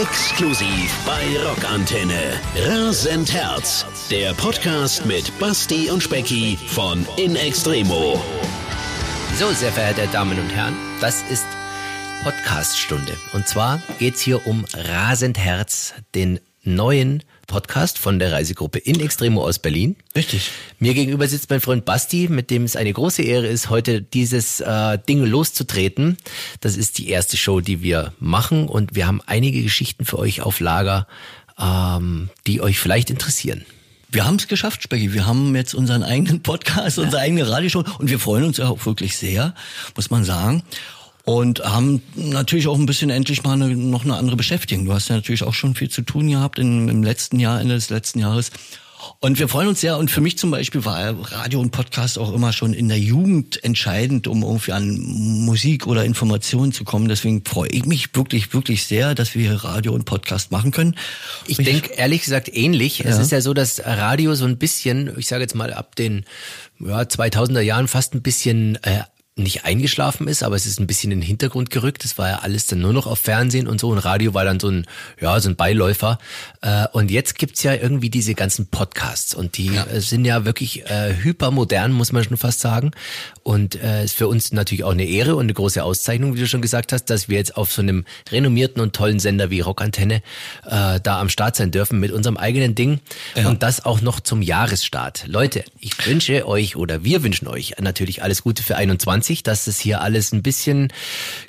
Exklusiv bei Rockantenne. Rasend Herz. Der Podcast mit Basti und Specki von In Extremo. So, sehr verehrte Damen und Herren, das ist Podcaststunde. Und zwar geht's hier um Rasend Herz, den neuen von der Reisegruppe In Extremo aus Berlin. Richtig. Mir gegenüber sitzt mein Freund Basti, mit dem es eine große Ehre ist, heute dieses äh, Ding loszutreten. Das ist die erste Show, die wir machen und wir haben einige Geschichten für euch auf Lager, ähm, die euch vielleicht interessieren. Wir haben es geschafft, Specki. Wir haben jetzt unseren eigenen Podcast, unsere eigene Radioshow und wir freuen uns ja auch wirklich sehr, muss man sagen und haben natürlich auch ein bisschen endlich mal eine, noch eine andere Beschäftigung. Du hast ja natürlich auch schon viel zu tun gehabt in, im letzten Jahr, Ende des letzten Jahres. Und wir freuen uns sehr. Und für mich zum Beispiel war Radio und Podcast auch immer schon in der Jugend entscheidend, um irgendwie an Musik oder Informationen zu kommen. Deswegen freue ich mich wirklich, wirklich sehr, dass wir hier Radio und Podcast machen können. Ich, ich denke ehrlich gesagt ähnlich. Ja. Es ist ja so, dass Radio so ein bisschen, ich sage jetzt mal ab den ja, 2000er Jahren fast ein bisschen äh, nicht eingeschlafen ist, aber es ist ein bisschen in den Hintergrund gerückt. Das war ja alles dann nur noch auf Fernsehen und so und Radio war dann so ein, ja, so ein Beiläufer. Äh, und jetzt gibt's ja irgendwie diese ganzen Podcasts und die ja. sind ja wirklich äh, hypermodern, muss man schon fast sagen. Und äh, ist für uns natürlich auch eine Ehre und eine große Auszeichnung, wie du schon gesagt hast, dass wir jetzt auf so einem renommierten und tollen Sender wie Rockantenne äh, da am Start sein dürfen mit unserem eigenen Ding ja. und das auch noch zum Jahresstart. Leute, ich wünsche euch oder wir wünschen euch natürlich alles Gute für 21, dass es hier alles ein bisschen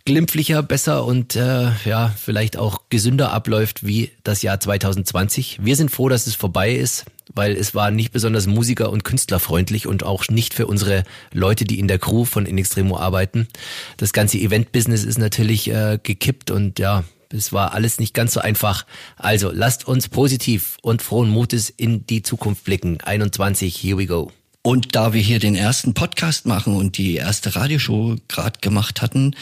glimpflicher, besser und äh, ja, vielleicht auch gesünder abläuft wie das Jahr 2020. Wir sind froh, dass es vorbei ist weil es war nicht besonders musiker- und künstlerfreundlich und auch nicht für unsere Leute, die in der Crew von In Extremo arbeiten. Das ganze Event-Business ist natürlich äh, gekippt und ja, es war alles nicht ganz so einfach. Also lasst uns positiv und frohen Mutes in die Zukunft blicken. 21, here we go. Und da wir hier den ersten Podcast machen und die erste Radioshow gerade gemacht hatten,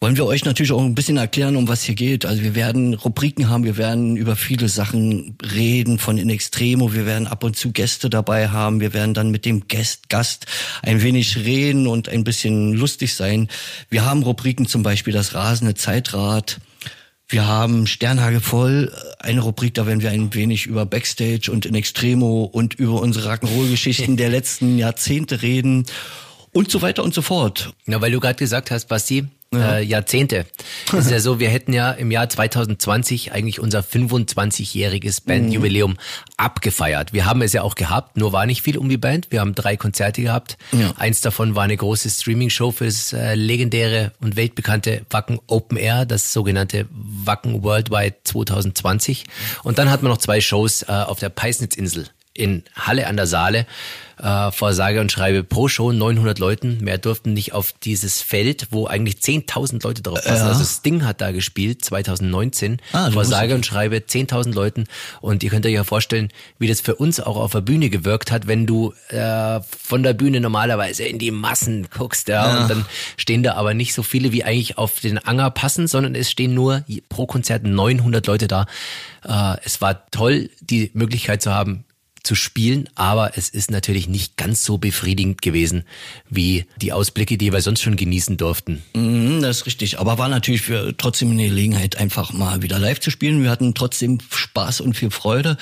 wollen wir euch natürlich auch ein bisschen erklären, um was hier geht. Also wir werden Rubriken haben, wir werden über viele Sachen reden von In Extremo, wir werden ab und zu Gäste dabei haben, wir werden dann mit dem Gast, Gast ein wenig reden und ein bisschen lustig sein. Wir haben Rubriken zum Beispiel das rasende Zeitrad. Wir haben Sternhage voll, eine Rubrik, da werden wir ein wenig über Backstage und in Extremo und über unsere Rock'n'Roll-Geschichten der letzten Jahrzehnte reden und so weiter und so fort. Ja, weil du gerade gesagt hast, Basti, ja. äh, Jahrzehnte. Es ist ja so, wir hätten ja im Jahr 2020 eigentlich unser 25-jähriges Bandjubiläum mhm. abgefeiert. Wir haben es ja auch gehabt, nur war nicht viel um die Band. Wir haben drei Konzerte gehabt. Ja. Eins davon war eine große Streaming-Show für das äh, legendäre und weltbekannte Wacken Open Air, das sogenannte Wacken Worldwide 2020. Und dann hatten wir noch zwei Shows äh, auf der Peisnitzinsel in Halle an der Saale äh, vor sage und schreibe pro Show 900 Leuten. Mehr durften nicht auf dieses Feld, wo eigentlich 10.000 Leute drauf passen. Ja. Also Sting hat da gespielt 2019 ah, vor sage und schreibe 10.000 Leuten. Und ihr könnt euch ja vorstellen, wie das für uns auch auf der Bühne gewirkt hat, wenn du äh, von der Bühne normalerweise in die Massen guckst. Ja, ja. Und dann stehen da aber nicht so viele, wie eigentlich auf den Anger passen, sondern es stehen nur pro Konzert 900 Leute da. Äh, es war toll, die Möglichkeit zu haben, zu spielen, aber es ist natürlich nicht ganz so befriedigend gewesen wie die Ausblicke, die wir sonst schon genießen durften. Mhm, das ist richtig, aber war natürlich für trotzdem eine Gelegenheit, einfach mal wieder live zu spielen. Wir hatten trotzdem Spaß und viel Freude.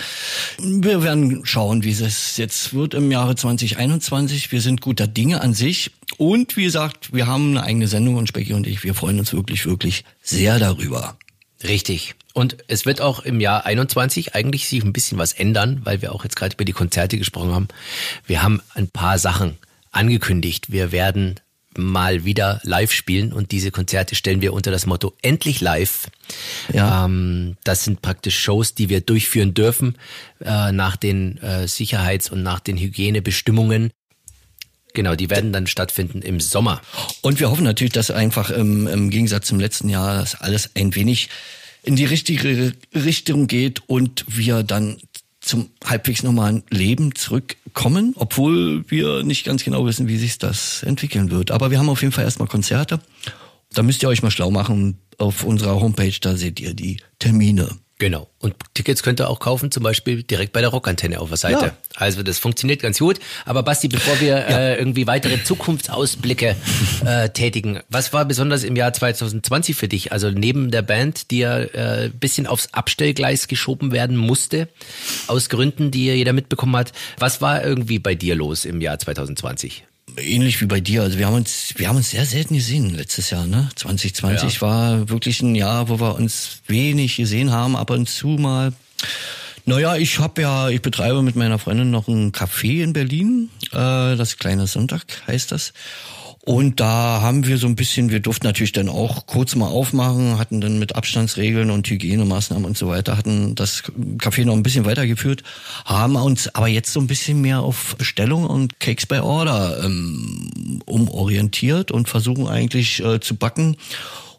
Wir werden schauen, wie es jetzt wird im Jahre 2021. Wir sind guter Dinge an sich. Und wie gesagt, wir haben eine eigene Sendung und Specki und ich, wir freuen uns wirklich, wirklich sehr darüber. Richtig. Und es wird auch im Jahr 21 eigentlich sich ein bisschen was ändern, weil wir auch jetzt gerade über die Konzerte gesprochen haben. Wir haben ein paar Sachen angekündigt. Wir werden mal wieder live spielen und diese Konzerte stellen wir unter das Motto endlich live. Ja. Ähm, das sind praktisch Shows, die wir durchführen dürfen äh, nach den äh, Sicherheits- und nach den Hygienebestimmungen. Genau, die werden dann stattfinden im Sommer. Und wir hoffen natürlich, dass einfach im, im Gegensatz zum letzten Jahr das alles ein wenig in die richtige Richtung geht und wir dann zum halbwegs normalen Leben zurückkommen, obwohl wir nicht ganz genau wissen, wie sich das entwickeln wird. Aber wir haben auf jeden Fall erstmal Konzerte. Da müsst ihr euch mal schlau machen auf unserer Homepage, da seht ihr die Termine. Genau. Und Tickets könnt ihr auch kaufen, zum Beispiel direkt bei der Rockantenne auf der Seite. Ja. Also das funktioniert ganz gut. Aber Basti, bevor wir ja. äh, irgendwie weitere Zukunftsausblicke äh, tätigen, was war besonders im Jahr 2020 für dich? Also neben der Band, die ja äh, bisschen aufs Abstellgleis geschoben werden musste, aus Gründen, die jeder mitbekommen hat. Was war irgendwie bei dir los im Jahr 2020? Ähnlich wie bei dir. Also wir haben uns, wir haben uns sehr selten gesehen letztes Jahr. Ne? 2020 ja. war wirklich ein Jahr, wo wir uns wenig gesehen haben, ab und zu mal. Naja, ich habe ja, ich betreibe mit meiner Freundin noch ein Café in Berlin. Äh, das kleine Sonntag heißt das. Und da haben wir so ein bisschen, wir durften natürlich dann auch kurz mal aufmachen, hatten dann mit Abstandsregeln und Hygienemaßnahmen und so weiter, hatten das Café noch ein bisschen weitergeführt, haben uns aber jetzt so ein bisschen mehr auf Bestellung und Cakes by Order ähm, umorientiert und versuchen eigentlich äh, zu backen.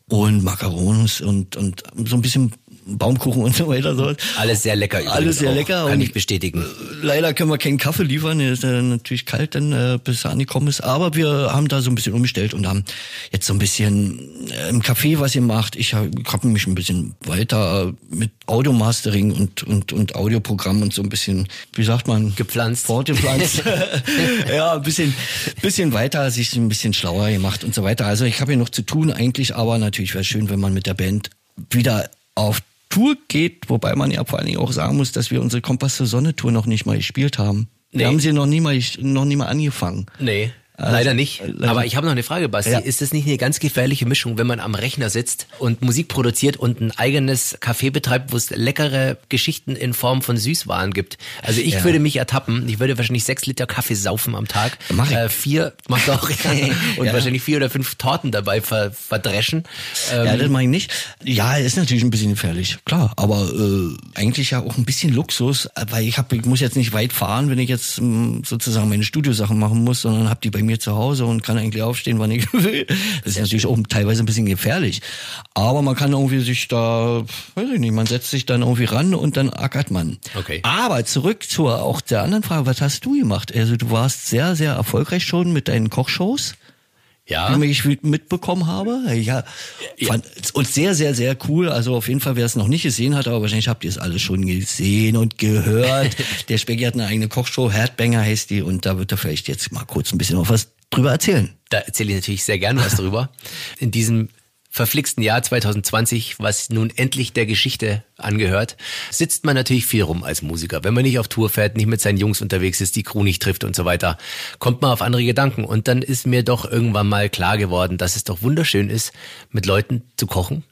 Und Macarons und, und so ein bisschen Baumkuchen und so weiter. So. Alles sehr lecker. Alles sehr auch. lecker. Kann ich bestätigen. Äh, leider können wir keinen Kaffee liefern. Der ist äh, natürlich kalt, dann, äh, bis er angekommen ist. Aber wir haben da so ein bisschen umgestellt und haben jetzt so ein bisschen äh, im Café was ihr macht. Ich habe hab mich ein bisschen weiter mit Audio-Mastering und, und, und Audioprogramm und so ein bisschen, wie sagt man? Gepflanzt. Fortgepflanzt. ja, ein bisschen, bisschen weiter, sich ein bisschen schlauer gemacht und so weiter. Also ich habe hier noch zu tun eigentlich, aber natürlich wäre schön, wenn man mit der Band wieder auf Tour geht, wobei man ja vor allen Dingen auch sagen muss, dass wir unsere Kompass zur Sonne Tour noch nicht mal gespielt haben. Nee. Wir haben sie noch nie mal, noch nie mal angefangen. Nee. Also, leider nicht. Leider. Aber ich habe noch eine Frage, Basti. Ja. Ist das nicht eine ganz gefährliche Mischung, wenn man am Rechner sitzt und Musik produziert und ein eigenes Café betreibt, wo es leckere Geschichten in Form von Süßwaren gibt? Also ich ja. würde mich ertappen. Ich würde wahrscheinlich sechs Liter Kaffee saufen am Tag. Mach ich. Äh, vier, mach auch. und ja. wahrscheinlich vier oder fünf Torten dabei ver verdreschen. Ähm, ja, das mache ich nicht. Ja, ist natürlich ein bisschen gefährlich, klar. Aber äh, eigentlich ja auch ein bisschen Luxus, weil ich, hab, ich muss jetzt nicht weit fahren, wenn ich jetzt mh, mm, sozusagen meine Studiosachen machen muss, sondern habe die bei mir zu Hause und kann eigentlich aufstehen, wann ich will. Das ist natürlich auch teilweise ein bisschen gefährlich. Aber man kann irgendwie sich da, weiß ich nicht, man setzt sich dann irgendwie ran und dann ackert man. Okay. Aber zurück zur auch der anderen Frage, was hast du gemacht? Also du warst sehr, sehr erfolgreich schon mit deinen Kochshows ja. wie ich mitbekommen habe. Ja, fand uns sehr, sehr, sehr cool. Also auf jeden Fall, wer es noch nicht gesehen hat, aber wahrscheinlich habt ihr es alles schon gesehen und gehört. Der Specki hat eine eigene Kochshow, Herdbanger heißt die, und da wird er vielleicht jetzt mal kurz ein bisschen noch was drüber erzählen. Da erzähle ich natürlich sehr gerne was drüber. In diesem verflixten Jahr 2020, was nun endlich der Geschichte angehört, sitzt man natürlich viel rum als Musiker. Wenn man nicht auf Tour fährt, nicht mit seinen Jungs unterwegs ist, die Crew nicht trifft und so weiter, kommt man auf andere Gedanken. Und dann ist mir doch irgendwann mal klar geworden, dass es doch wunderschön ist, mit Leuten zu kochen,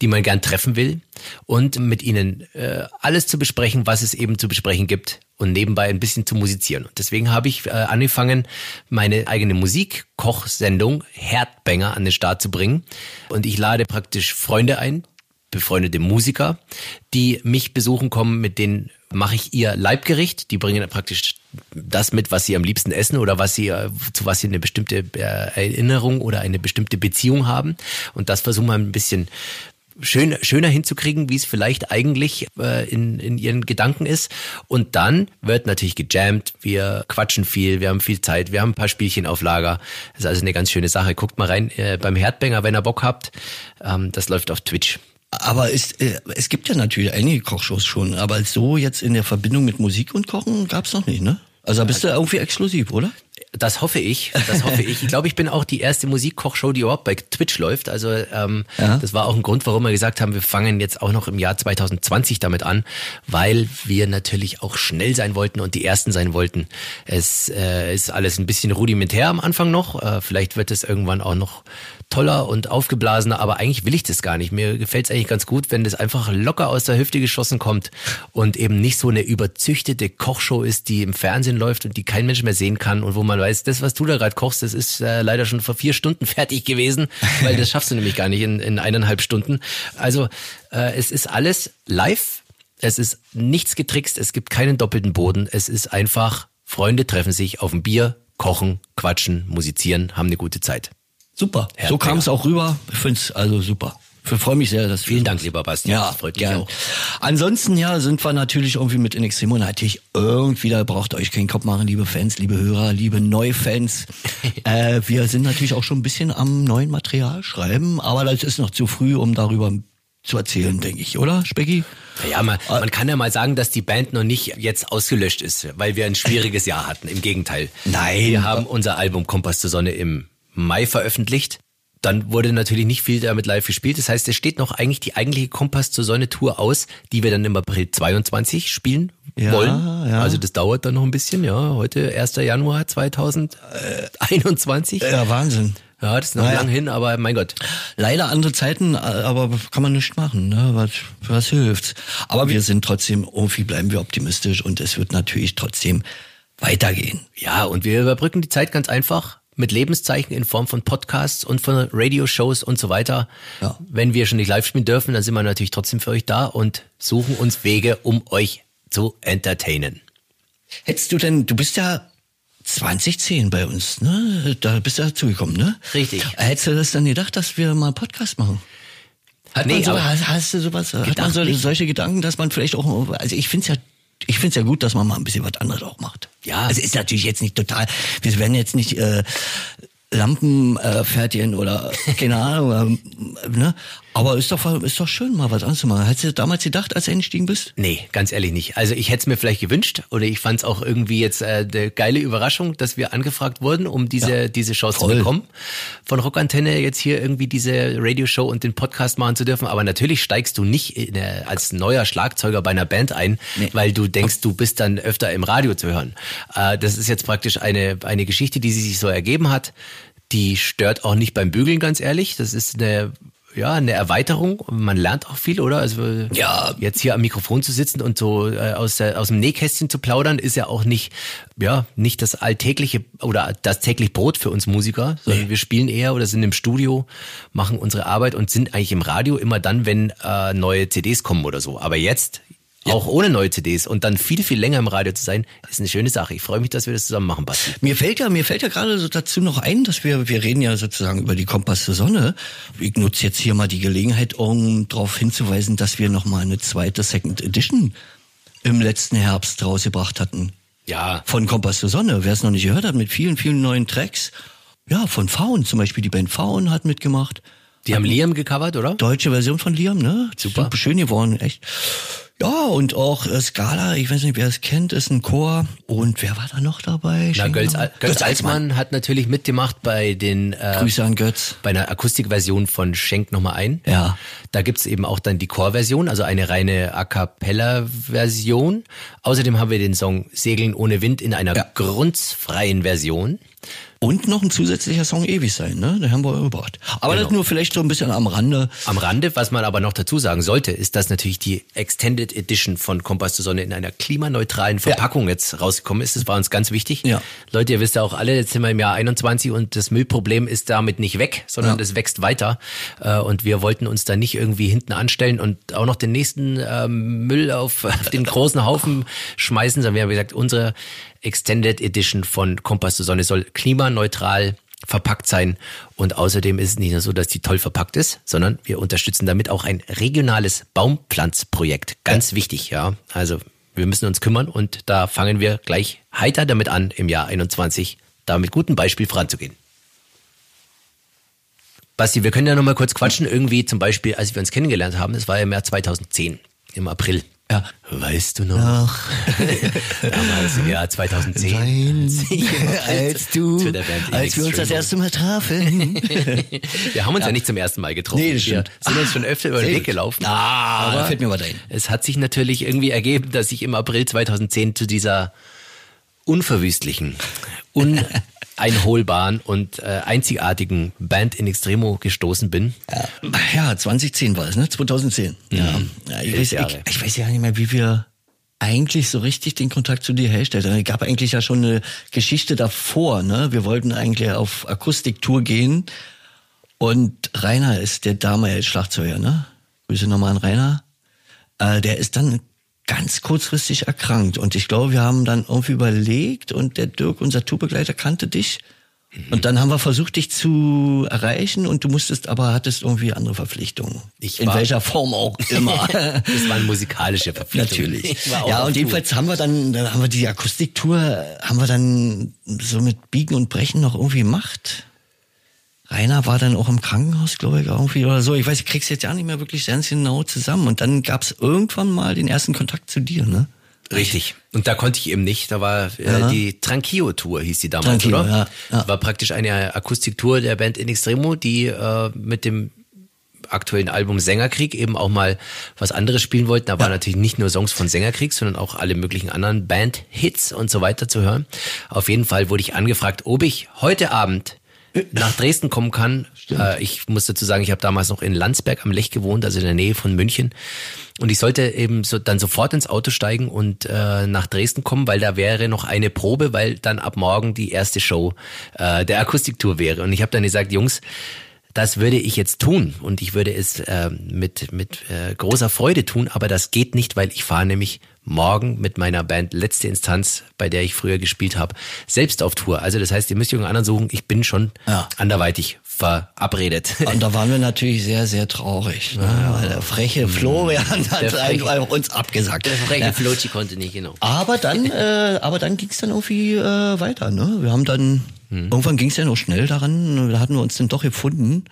die man gern treffen will und mit ihnen äh, alles zu besprechen, was es eben zu besprechen gibt und nebenbei ein bisschen zu musizieren. Und deswegen habe ich äh, angefangen, meine eigene Musikkochsendung Herdbanger an den Start zu bringen. Und ich lade praktisch Freunde ein, befreundete Musiker, die mich besuchen kommen, mit denen mache ich ihr Leibgericht. Die bringen praktisch das mit, was sie am liebsten essen oder was sie, äh, zu was sie eine bestimmte äh, Erinnerung oder eine bestimmte Beziehung haben. Und das versuchen wir ein bisschen schön, schöner hinzukriegen, wie es vielleicht eigentlich äh, in, in ihren Gedanken ist. Und dann wird natürlich gejammt, wir quatschen viel, wir haben viel Zeit, wir haben ein paar Spielchen auf Lager. Das ist also eine ganz schöne Sache. Guckt mal rein äh, beim Herdbanger, wenn ihr Bock habt. Ähm, das läuft auf Twitch. Aber es, äh, es gibt ja natürlich einige Kochshows schon, aber so jetzt in der Verbindung mit Musik und Kochen gab's noch nicht, ne? Also bist du irgendwie exklusiv, oder? Das hoffe ich. Das hoffe ich. Ich glaube, ich bin auch die erste Musikkochshow, die überhaupt bei Twitch läuft. Also ähm, ja. das war auch ein Grund, warum wir gesagt haben, wir fangen jetzt auch noch im Jahr 2020 damit an, weil wir natürlich auch schnell sein wollten und die ersten sein wollten. Es äh, ist alles ein bisschen rudimentär am Anfang noch. Äh, vielleicht wird es irgendwann auch noch toller und aufgeblasener, aber eigentlich will ich das gar nicht. Mir gefällt es eigentlich ganz gut, wenn das einfach locker aus der Hüfte geschossen kommt und eben nicht so eine überzüchtete Kochshow ist, die im Fernsehen läuft und die kein Mensch mehr sehen kann und wo man weiß, das, was du da gerade kochst, das ist äh, leider schon vor vier Stunden fertig gewesen, weil das schaffst du nämlich gar nicht in, in eineinhalb Stunden. Also äh, es ist alles live, es ist nichts getrickst, es gibt keinen doppelten Boden, es ist einfach, Freunde treffen sich auf ein Bier, kochen, quatschen, musizieren, haben eine gute Zeit. Super. Herr so kam es auch rüber. Ich finde es also super. Ich freue mich sehr, dass Vielen Dank, lieber Bastian. Ja, das freut mich auch. Ansonsten, ja, sind wir natürlich irgendwie mit In Extremo natürlich irgendwie, da braucht ihr euch keinen Kopf machen, liebe Fans, liebe Hörer, liebe Neufans. äh, wir sind natürlich auch schon ein bisschen am neuen Material schreiben, aber das ist noch zu früh, um darüber zu erzählen, denke ich, oder, Specki? Ja, man, man kann ja mal sagen, dass die Band noch nicht jetzt ausgelöscht ist, weil wir ein schwieriges Jahr hatten. Im Gegenteil. Nein. Wir haben unser Album Kompass zur Sonne im Mai veröffentlicht. Dann wurde natürlich nicht viel damit live gespielt. Das heißt, es steht noch eigentlich die eigentliche Kompass zur Sonne Tour aus, die wir dann im April 22 spielen Ja, wollen. ja. Also das dauert dann noch ein bisschen, ja. Heute 1. Januar 2021. Ja, Wahnsinn. Ja, das ist noch Naja. lang hin, aber mein Gott. Leider andere Zeiten, aber kann man nicht machen, ne? Was, was hilft's? Aber wir sind trotzdem, irgendwie bleiben wir optimistisch und es wird natürlich trotzdem weitergehen. Ja, und wir überbrücken die Zeit ganz einfach mit Lebenszeichen in Form von Podcasts und von Radioshows und so weiter. Ja. Wenn wir schon nicht live spielen dürfen, dann sind wir natürlich trotzdem für euch da und suchen uns Wege, um euch zu entertainen. Hättest du denn, du bist ja 2010 bei uns, ne? Da bist du dazugekommen, ne? Richtig. Hättest du das dann gedacht, dass wir mal einen Podcast machen? Hat Nee, man so, aber- hast, hast du sowas, hat man so, solche Gedanken, dass man vielleicht auch, also ich find's ja, ich find's ja gut, dass man mal ein bisschen was anderes auch macht. Ja. Es ist natürlich jetzt nicht total, wir werden jetzt nicht, äh, Lampen äh, fertigen oder keine Ahnung, ähm, ne? Aber ist doch ist doch schön mal was anderes zu machen. Hättest du damals gedacht, als du eingestiegen bist? Nee, ganz ehrlich nicht. Also ich hätte es mir vielleicht gewünscht oder ich fand es auch irgendwie jetzt äh, eine geile Überraschung, dass wir angefragt wurden, um diese, diese Chance zu Toll. bekommen. Von Rockantenne jetzt hier irgendwie diese Radioshow und den Podcast machen zu dürfen. Aber natürlich steigst du nicht äh, als neuer Schlagzeuger bei einer Band ein, Nee. weil du denkst, du bist dann öfter im Radio zu hören. Äh, das ist jetzt praktisch eine, eine Geschichte, die sich so ergeben hat. Die stört auch nicht beim Bügeln, ganz ehrlich. Das ist eine ja, eine Erweiterung. Man lernt auch viel, oder? Also Ja. jetzt hier am Mikrofon zu sitzen und so äh, aus, der, aus dem Nähkästchen zu plaudern, ist ja auch nicht, ja, nicht das alltägliche oder das täglich Brot für uns Musiker, sondern wir spielen eher oder sind im Studio, machen unsere Arbeit und sind eigentlich im Radio immer dann, wenn äh, neue CDs kommen oder so. Aber jetzt, auch ohne neue CDs und dann viel, viel länger im Radio zu sein, ist eine schöne Sache. Ich freue mich, dass wir das zusammen machen, Basti. Mir fällt ja, mir fällt ja gerade so dazu noch ein, dass wir, wir reden ja sozusagen über die Kompass zur Sonne. Ich nutze jetzt hier mal die Gelegenheit, um darauf hinzuweisen, dass wir noch mal eine zweite Second Edition im letzten Herbst rausgebracht hatten. Ja, Von Kompass zur Sonne. Wer es noch nicht gehört hat, mit vielen, vielen neuen Tracks. Ja, von Faun zum Beispiel. Die Band Faun hat mitgemacht. die haben Liam gecovert, oder? Deutsche Version von Liam, ne? Super. Schön geworden, echt. Ja, und auch äh, Scala, ich weiß nicht, wer es kennt, ist ein Chor. Und wer war da noch dabei? Na, Götz, Al- Götz Alsmann hat natürlich mitgemacht bei den äh, Grüße an Götz. bei einer Akustikversion von Schenk nochmal ein. Ja. Da gibt's eben auch dann die Chorversion, also eine reine A Cappella-Version. Außerdem haben wir den Song Segeln ohne Wind in einer Ja. grundfreien Version. Und noch ein zusätzlicher Song ewig sein, ne? Den haben wir gebracht. Aber Genau. das nur vielleicht so ein bisschen am Rande. Am Rande, was man aber noch dazu sagen sollte, ist, dass natürlich die Extended Edition von Kompass zur Sonne in einer klimaneutralen Verpackung jetzt rausgekommen ist. Das war uns ganz wichtig. Ja. Leute, ihr wisst ja auch alle, jetzt sind wir im Jahr 21 und das Müllproblem ist damit nicht weg, sondern Ja. das wächst weiter. Äh, Und wir wollten uns da nicht irgendwie hinten anstellen und auch noch den nächsten ähm, Müll auf, auf den großen Haufen schmeißen, sondern wir haben gesagt, unsere Extended Edition von Kompass zur Sonne soll klimaneutral verpackt sein. Und außerdem ist es nicht nur so, dass die toll verpackt ist, sondern wir unterstützen damit auch ein regionales Baumpflanzprojekt. Ganz wichtig, ja. Also wir müssen uns kümmern und da fangen wir gleich heiter damit an, im Jahr 21 da mit gutem Beispiel voranzugehen. Basti, wir können ja noch mal kurz quatschen. Irgendwie zum Beispiel, als wir uns kennengelernt haben, das war ja im Jahr 2010, im April. Ja. Weißt du noch? Damals im Jahr 2010. als ich als du, als wir uns das erste Mal trafen. Wir haben uns ja. nicht zum ersten Mal getroffen. Nee, das wir stimmt. sind uns schon öfter über den Weg gelaufen. Ah, da fällt mir was ein. Es hat sich natürlich irgendwie ergeben, dass ich im April 2010 zu dieser unverwüstlichen, uneinholbaren und äh, einzigartigen Band in Extremo gestoßen bin. Ja, 2010 war es, ne? 2010. Ja. ja ich, weiß, ich, ich weiß ja nicht mehr, wie wir eigentlich so richtig den Kontakt zu dir herstellen. Es gab eigentlich ja schon eine Geschichte davor, ne? Wir wollten eigentlich auf Akustiktour gehen und Rainer ist der damalige Schlagzeuger, ne? Grüße nochmal an Rainer. Äh, der ist dann ganz kurzfristig erkrankt und ich glaube, wir haben dann irgendwie überlegt und der Dirk, unser Tourbegleiter, kannte dich. Und dann haben wir versucht, dich zu erreichen und du musstest aber, hattest irgendwie andere Verpflichtungen. Ich In war- welcher Form auch immer. Das waren musikalische Verpflichtungen. Natürlich. War Ja, und Tour. jedenfalls haben wir dann, dann haben wir die Akustiktour, haben wir dann so mit Biegen und Brechen noch irgendwie gemacht. Einer war dann auch im Krankenhaus, glaube ich, irgendwie oder so. Ich weiß, ich krieg's jetzt ja nicht mehr wirklich ganz genau zusammen. Und dann gab's irgendwann mal den ersten Kontakt zu dir, ne? Richtig. Und da konnte ich eben nicht. Da war äh, ja. die Tranquillo-Tour, hieß die damals, Tranquillo, oder? Ja, ja. War praktisch eine Akustiktour der Band In Extremo, die äh, mit dem aktuellen Album Sängerkrieg eben auch mal was anderes spielen wollten. Da ja. waren natürlich nicht nur Songs von Sängerkrieg, sondern auch alle möglichen anderen Band-Hits und so weiter zu hören. Auf jeden Fall wurde ich angefragt, ob ich heute Abend nach Dresden kommen kann. Äh, ich muss dazu sagen, ich habe damals noch in Landsberg am Lech gewohnt, also in der Nähe von München. Und ich sollte eben so dann sofort ins Auto steigen und äh, nach Dresden kommen, weil da wäre noch eine Probe, weil dann ab morgen die erste Show äh, der Akustiktour wäre. Und ich habe dann gesagt, Jungs, das würde ich jetzt tun und ich würde es äh, mit, mit äh, großer Freude tun, aber das geht nicht, weil ich fahre nämlich morgen mit meiner Band Letzte Instanz, bei der ich früher gespielt habe, selbst auf Tour. Also das heißt, ihr müsst irgendeinen anderen suchen, ich bin schon ja. anderweitig verabredet. Und da waren wir natürlich sehr, sehr traurig, ne? ja. weil der freche Florian hat einfach uns abgesagt. Der freche ja. Flochi konnte nicht, genau. Aber dann, äh, aber dann ging es dann irgendwie äh, weiter. Ne? Wir haben dann Mhm. Irgendwann ging es ja noch schnell daran, da hatten wir uns dann doch gefunden.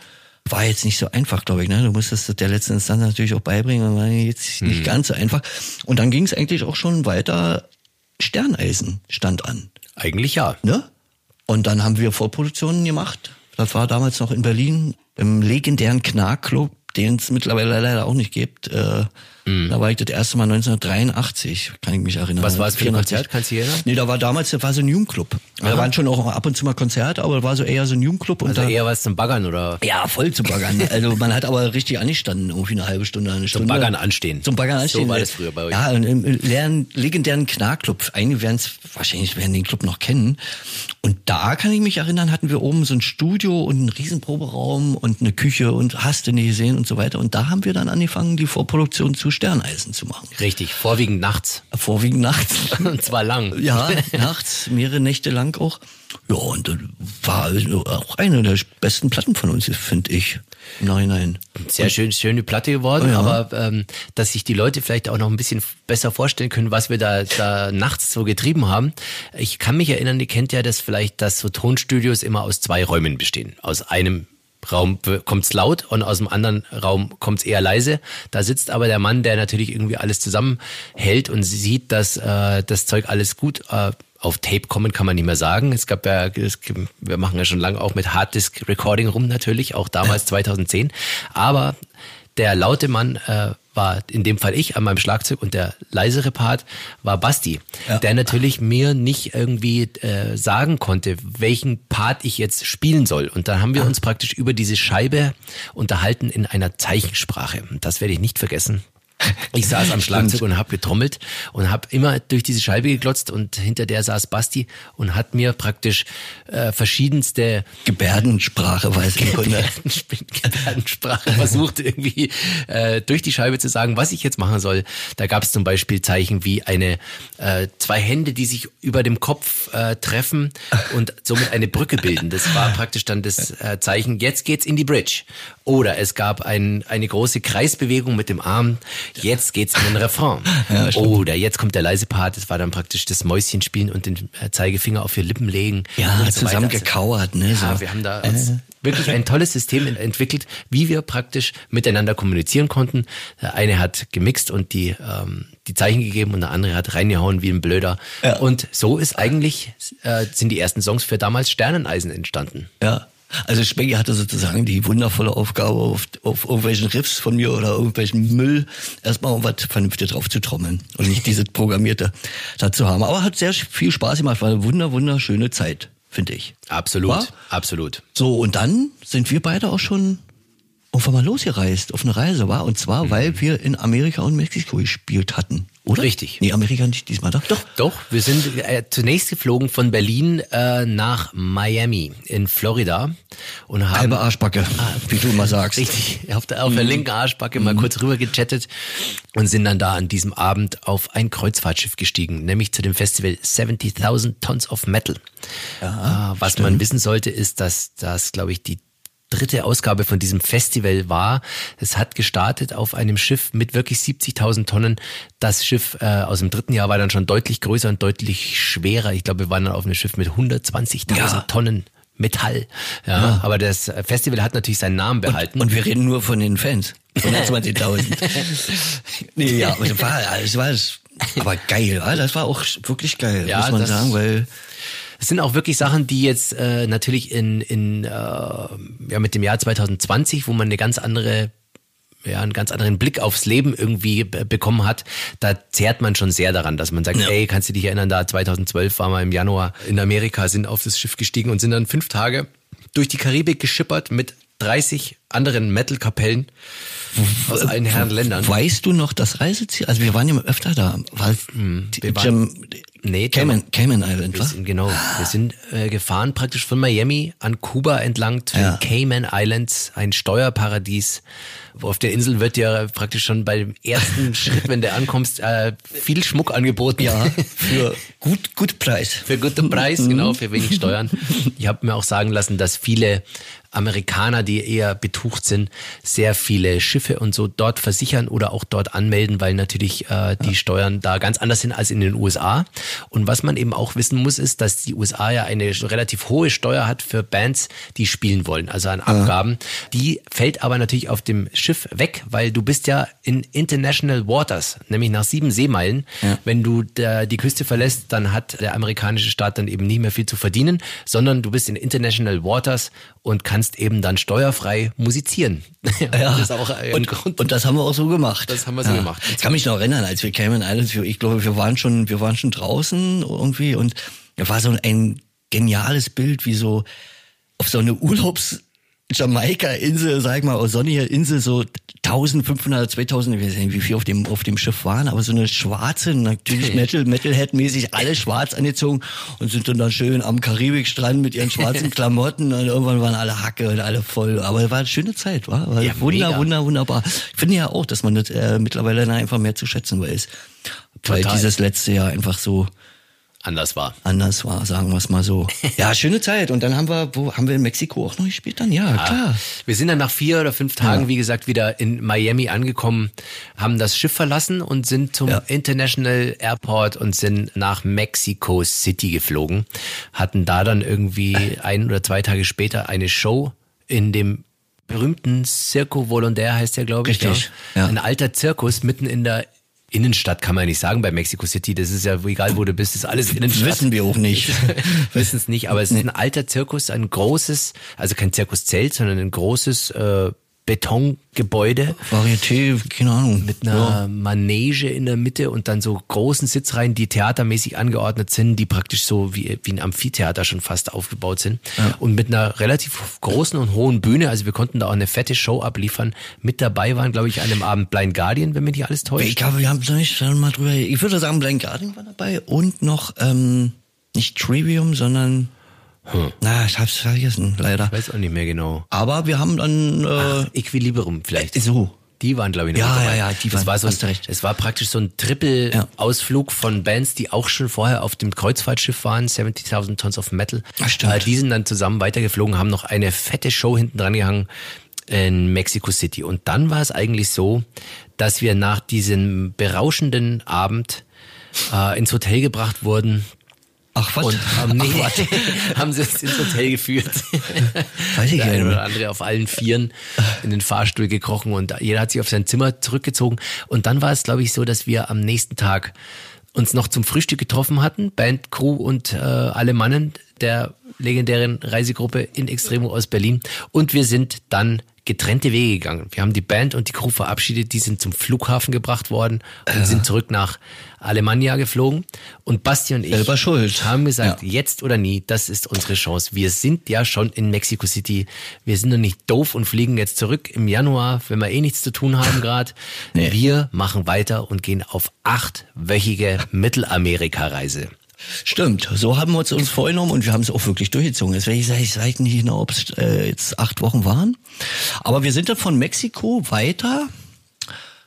War jetzt nicht so einfach, glaube ich. Ne? Du musstest der letzten Instanz natürlich auch beibringen, war jetzt nicht mhm. ganz so einfach. Und dann ging es eigentlich auch schon weiter. Sterneisen stand an. Eigentlich ja. Ne? Und dann haben wir Vorproduktionen gemacht. Das war damals noch in Berlin im legendären Knark-Club, den es mittlerweile leider auch nicht gibt. Äh, Mhm. Da war ich das erste Mal 1983, kann ich mich erinnern. Was war es für ein Konzert? Kannst du erinnern? Nee, da war damals, das war so ein Jugendclub. Da waren schon auch ab und zu mal Konzerte, aber da war so eher so ein Jugendclub. Also da, eher was zum Baggern, oder? Ja, voll zum Baggern. also man hat aber richtig angestanden, irgendwie eine halbe Stunde, eine Stunde. Zum Baggern anstehen. Zum Baggern anstehen. So war das früher bei euch. Ja, im leeren, legendären Knarrclub. Einige werden es, wahrscheinlich werden den Club noch kennen. Und da kann ich mich erinnern, hatten wir oben so ein Studio und einen riesen Proberaum und eine Küche und hast du nicht gesehen und so weiter. Und da haben wir dann angefangen, die Vorproduktion zu Sterneisen zu machen. Richtig, vorwiegend nachts. Vorwiegend nachts. und zwar lang. Ja, nachts, mehrere Nächte lang auch. Ja, und das war also auch eine der besten Platten von uns, finde ich. Nein, nein. Sehr schön, schöne Platte geworden, oh ja. aber ähm, dass sich die Leute vielleicht auch noch ein bisschen besser vorstellen können, was wir da, da nachts so getrieben haben. Ich kann mich erinnern, ihr kennt ja das vielleicht, dass so Tonstudios immer aus zwei Räumen bestehen. Aus einem Raum kommt's laut und aus dem anderen Raum kommt's eher leise. Da sitzt aber der Mann, der natürlich irgendwie alles zusammenhält und sieht, dass äh, das Zeug alles gut äh, auf Tape kommen kann man nicht mehr sagen. Es gab ja, es, wir machen ja schon lange auch mit Harddisk Recording rum natürlich, auch damals 2010. Aber der laute Mann äh, war in dem Fall ich an meinem Schlagzeug und der leisere Part war Basti, ja. der natürlich mir nicht irgendwie äh, sagen konnte, welchen Part ich jetzt spielen soll. Und dann haben wir uns praktisch über diese Scheibe unterhalten in einer Zeichensprache. Das werde ich nicht vergessen. Ich saß am Schlagzeug und habe getrommelt und habe immer durch diese Scheibe geglotzt und hinter der saß Basti und hat mir praktisch äh, verschiedenste Gebärdensprache, weiß ich Gebärdensprache versucht irgendwie äh, durch die Scheibe zu sagen, was ich jetzt machen soll. Da gab es zum Beispiel Zeichen wie eine äh, zwei Hände, die sich über dem Kopf äh, treffen und somit eine Brücke bilden. Das war praktisch dann das äh, Zeichen. Jetzt geht's in die Bridge. Oder es gab ein, eine große Kreisbewegung mit dem Arm. Jetzt geht's in den Refrain. Ja, Oder jetzt kommt der leise Part. Das war dann praktisch das Mäuschen spielen und den äh, Zeigefinger auf ihr Lippen legen. Ja, so zusammen weiter. gekauert. Ne, so. Ja, wir haben da äh. wirklich ein tolles System entwickelt, wie wir praktisch miteinander kommunizieren konnten. Der eine hat gemixt und die, ähm, die Zeichen gegeben und der andere hat reingehauen wie ein Blöder. Ja. Und so ist eigentlich, äh, sind die ersten Songs für damals Sterneneisen entstanden. Ja. Also Speggy hatte sozusagen die wundervolle Aufgabe, auf, auf irgendwelchen Riffs von mir oder irgendwelchen Müll erstmal um was vernünftig drauf zu trommeln und nicht diese programmierte dazu haben. Aber hat sehr viel Spaß gemacht, war eine wunder, wunderschöne Zeit, finde ich. Absolut, war? absolut. So, und dann sind wir beide auch schon irgendwann mal losgereist auf eine Reise, war Und zwar, mhm. weil wir in Amerika und Mexiko gespielt hatten. Oder? Richtig. Nee, Amerika nicht diesmal, doch? Doch, doch wir sind äh, zunächst geflogen von Berlin äh, nach Miami in Florida und haben... Halbe Arschbacke, ah, wie du immer sagst. Richtig, auf der, auf der mhm. linken Arschbacke mal mhm. kurz rüber gechattet und sind dann da an diesem Abend auf ein Kreuzfahrtschiff gestiegen, nämlich zu dem Festival 70.000 Tons of Metal. Ja, äh, was stimmt. man wissen sollte, ist, dass das, glaube ich, die dritte Ausgabe von diesem Festival war. Es hat gestartet auf einem Schiff mit wirklich 70.000 Tonnen. Das Schiff äh, aus dem dritten Jahr war dann schon deutlich größer und deutlich schwerer. Ich glaube, wir waren dann auf einem Schiff mit 120.000 ja. Tonnen Metall. Ja, ja, aber das Festival hat natürlich seinen Namen behalten. Und, und wir reden nur von den Fans. 120.000. nee, ja, aber das war, das war aber geil, das war auch wirklich geil, ja, muss man sagen, weil es sind auch wirklich Sachen, die jetzt äh, natürlich in, in äh, ja, mit dem Jahr 2020, wo man eine ganz andere ja, einen ganz anderen Blick aufs Leben irgendwie bekommen hat, da zehrt man schon sehr daran, dass man sagt, ja. ey, kannst du dich erinnern, da 2012 waren wir im Januar in Amerika, sind auf das Schiff gestiegen und sind dann fünf Tage durch die Karibik geschippert mit 30 anderen Metal-Kapellen aus allen Herren Ländern. Weißt du noch das Reiseziel? Also wir waren ja öfter da. War hm, wir waren, nee, Cayman, Cayman Island, was? Genau. Wir sind äh, gefahren praktisch von Miami an Kuba entlang zu ja. den Cayman Islands, ein Steuerparadies. Auf der Insel wird ja praktisch schon beim ersten Schritt, wenn du ankommst, äh, viel Schmuck angeboten. Ja, für gut, gut Preis. Für guten Preis, genau, für wenig Steuern. Ich habe mir auch sagen lassen, dass viele Amerikaner, die eher betucht sind, sehr viele Schiffe und so dort versichern oder auch dort anmelden, weil natürlich äh, die ja. Steuern da ganz anders sind als in den USA. Und was man eben auch wissen muss, ist, dass die USA ja eine relativ hohe Steuer hat für Bands, die spielen wollen, also an Abgaben. Ja. Die fällt aber natürlich auf dem Schiff weg, weil du bist ja in International Waters, nämlich nach sieben Seemeilen. Ja. Wenn du der, die Küste verlässt, dann hat der amerikanische Staat dann eben nicht mehr viel zu verdienen, sondern du bist in International Waters und kannst eben dann steuerfrei musizieren. ja, das und. Und das haben wir auch so gemacht. Das haben wir so ja. gemacht. Ich kann mich noch erinnern, als wir Cayman Islands, ich glaube, wir waren schon, wir waren schon draußen irgendwie und da war so ein geniales Bild, wie so auf so eine Urlaubs Jamaika-Insel, sag ich mal, sonnige Insel, so 1500, 2000, ich weiß nicht, wie viel auf dem, auf dem Schiff waren, aber so eine schwarze, natürlich Metal, Metalhead-mäßig, alle schwarz angezogen und sind dann da schön am Karibikstrand mit ihren schwarzen Klamotten und irgendwann waren alle Hacke und alle voll. Aber es war eine schöne Zeit, war, war ja, wunder, mega. wunder, wunderbar. Ich finde ja auch, dass man das äh, mittlerweile einfach mehr zu schätzen weiß. Weil dieses letzte Jahr einfach so, anders war. Anders war, sagen wir es mal so. Ja, schöne Zeit. Und dann haben wir, wo haben wir in Mexiko auch noch gespielt dann? Ja, ja klar. Wir sind dann nach vier oder fünf Tagen, ja. wie gesagt, wieder in Miami angekommen, haben das Schiff verlassen und sind zum ja. International Airport und sind nach Mexico City geflogen. Hatten da dann irgendwie ein oder zwei Tage später eine Show in dem berühmten Circo Volontaire heißt der, glaube ich. Richtig. Ja. Ein alter Zirkus mitten in der Innenstadt kann man nicht sagen bei Mexico City. Das ist ja egal, wo du bist, ist alles Innenstadt. Wissen wir auch nicht. Wissen es nicht, aber es ist ein alter Zirkus, ein großes, also kein Zirkuszelt, sondern ein großes äh, Betongebäude. Varieté, keine Ahnung. Mit einer ja. Manege in der Mitte und dann so großen Sitzreihen, die theatermäßig angeordnet sind, die praktisch so wie, wie ein Amphitheater schon fast aufgebaut sind. Ja. Und mit einer relativ großen und hohen Bühne, also wir konnten da auch eine fette Show abliefern. Mit dabei waren, glaube ich, an dem Abend Blind Guardian, wenn mich nicht alles täuscht. Ich glaube, wir haben nicht mal drüber, ich würde sagen, Blind Guardian war dabei und noch, ähm, nicht Trivium, sondern hm. Na, ich hab's vergessen, leider. Ich weiß auch nicht mehr genau. Aber wir haben dann äh, Ach, Equilibrium vielleicht. Äh, so. Die waren, glaube ich, noch ja, dabei. Ja, ja, die das waren, war so ein, recht. Es war praktisch so ein Triple-Ausflug von Bands, die auch schon vorher auf dem Kreuzfahrtschiff waren, 70.000 Tons of Metal. Ach, stimmt. Äh, die sind dann zusammen weitergeflogen, haben noch eine fette Show hinten dran gehangen in Mexico City. Und dann war es eigentlich so, dass wir nach diesem berauschenden Abend äh, ins Hotel gebracht wurden, Ach was? Und haben, nee, Ach, haben sie uns ins Hotel geführt. Weiß ich Der eine oder andere auf allen Vieren in den Fahrstuhl gekrochen und jeder hat sich auf sein Zimmer zurückgezogen. Und dann war es, glaube ich, so, dass wir am nächsten Tag uns noch zum Frühstück getroffen hatten, Band, Crew und äh, alle Mannen der legendären Reisegruppe in Extremo aus Berlin. Und wir sind dann getrennte Wege gegangen. Wir haben die Band und die Crew verabschiedet, die sind zum Flughafen gebracht worden und ja. sind zurück nach Alemannia geflogen. Und Basti und ich haben gesagt, ja. jetzt oder nie, das ist unsere Chance. Wir sind ja schon in Mexico City. Wir sind noch nicht doof und fliegen jetzt zurück im Januar, wenn wir eh nichts zu tun haben gerade. Nee. Wir machen weiter und gehen auf achtwöchige Mittelamerika-Reise. Stimmt, so haben wir uns, uns vorgenommen und wir haben es auch wirklich durchgezogen. Deswegen sage ich, weiß nicht genau, ob es äh, jetzt acht Wochen waren. Aber wir sind dann von Mexiko weiter,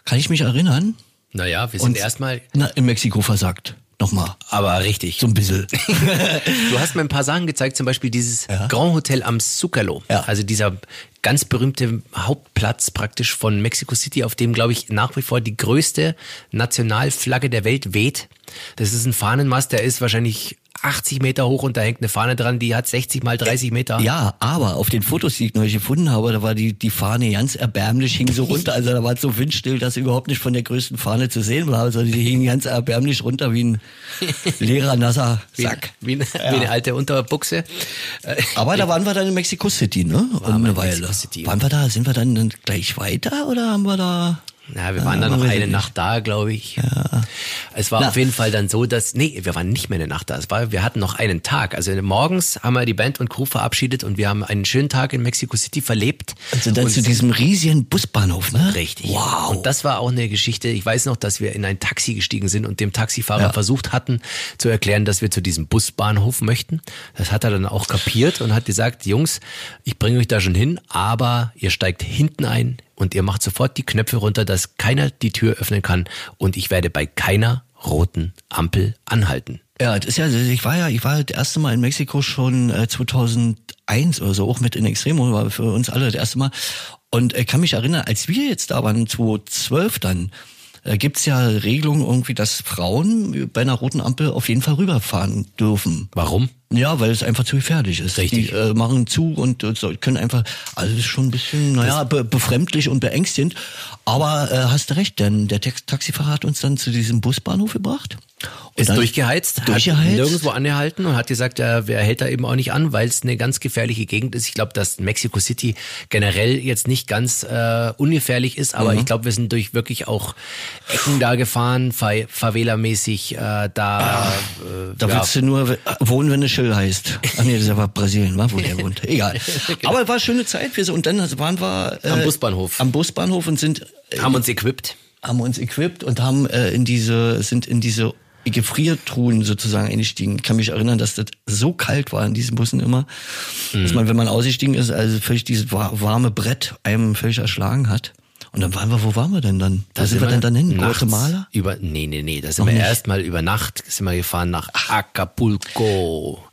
kann ich mich erinnern. Naja, wir sind erstmal in Mexiko versagt. Nochmal. Aber richtig. So ein bisschen. du hast mir ein paar Sachen gezeigt, zum Beispiel dieses ja. Grand Hotel am Zocalo. Ja. Also dieser ganz berühmte Hauptplatz praktisch von Mexico City, auf dem, glaube ich, nach wie vor die größte Nationalflagge der Welt weht. Das ist ein Fahnenmast, der ist wahrscheinlich 80 Meter hoch und da hängt eine Fahne dran, die hat 60 mal 30 Meter. Ja, aber auf den Fotos, die ich neulich gefunden habe, da war die, die Fahne ganz erbärmlich, hing so runter. Also da war es so windstill, dass überhaupt nicht von der größten Fahne zu sehen war. Also die hing ganz erbärmlich runter wie ein leerer, nasser Sack. Wie, wie, ja. wie eine alte Unterbuchse. Aber da waren wir dann in Mexico City, ne? Um eine Weile. Waren wir da? Sind wir dann gleich weiter oder haben wir da? Ja, wir waren dann noch eine Nacht da, glaube ich. Ja. Es war Na. auf jeden Fall dann so, dass, nee, wir waren nicht mehr eine Nacht da. Es war, wir hatten noch einen Tag. Also morgens haben wir die Band und Crew verabschiedet und wir haben einen schönen Tag in Mexico City verlebt. Also dann zu diesem riesigen Busbahnhof, ne? Richtig. Wow. Und das war auch eine Geschichte. Ich weiß noch, dass wir in ein Taxi gestiegen sind und dem Taxifahrer ja. versucht hatten zu erklären, dass wir zu diesem Busbahnhof möchten. Das hat er dann auch kapiert und hat gesagt, Jungs, ich bringe euch da schon hin, aber ihr steigt hinten ein und ihr macht sofort die Knöpfe runter, dass keiner die Tür öffnen kann und ich werde bei keiner roten Ampel anhalten. Ja, das ist ja, ich war ja, ich war das erste Mal in Mexiko schon äh, 2001 oder so, auch mit in Extremo, war für uns alle das erste Mal. Und ich äh, kann mich erinnern, als wir jetzt da waren, 2012 dann, äh, gibt's ja Regelungen irgendwie, dass Frauen bei einer roten Ampel auf jeden Fall rüberfahren dürfen. Warum? Ja, weil es einfach zu gefährlich ist. Richtig. Die äh, machen zu und äh, können einfach, also ist schon ein bisschen, naja, be befremdlich und beängstigend. Aber äh, hast du recht, denn der Taxifahrer hat uns dann zu diesem Busbahnhof gebracht. Ist durchgeheizt, durchgeheizt, hat nirgendwo angehalten und hat gesagt, er, er hält da eben auch nicht an, weil es eine ganz gefährliche Gegend ist. Ich glaube, dass Mexico City generell jetzt nicht ganz äh, ungefährlich ist, aber mhm. ich glaube, wir sind durch wirklich auch Ecken da gefahren, Favela-mäßig äh, da. Ah, äh, da ja. willst du nur wohnen, wenn du Schill heißt. Ach nee, das ist aber Brasilien, war, wo der wohnt. Egal. genau. Aber es war eine schöne Zeit. und dann waren wir äh, am Busbahnhof. Am Busbahnhof und sind äh, haben uns equipped haben uns equipped und haben äh, in diese sind in diese Gefriertruhen sozusagen eingestiegen. Ich kann mich erinnern, dass das so kalt war in diesen Bussen immer, mhm. dass man, wenn man ausgestiegen ist, also völlig dieses warme Brett einem völlig erschlagen hat. Und dann waren wir, wo waren wir denn dann? Da, da sind wir denn dann hin? Guatemala? Über, nee, nee, nee. Da sind Noch wir erstmal über Nacht sind wir gefahren nach Acapulco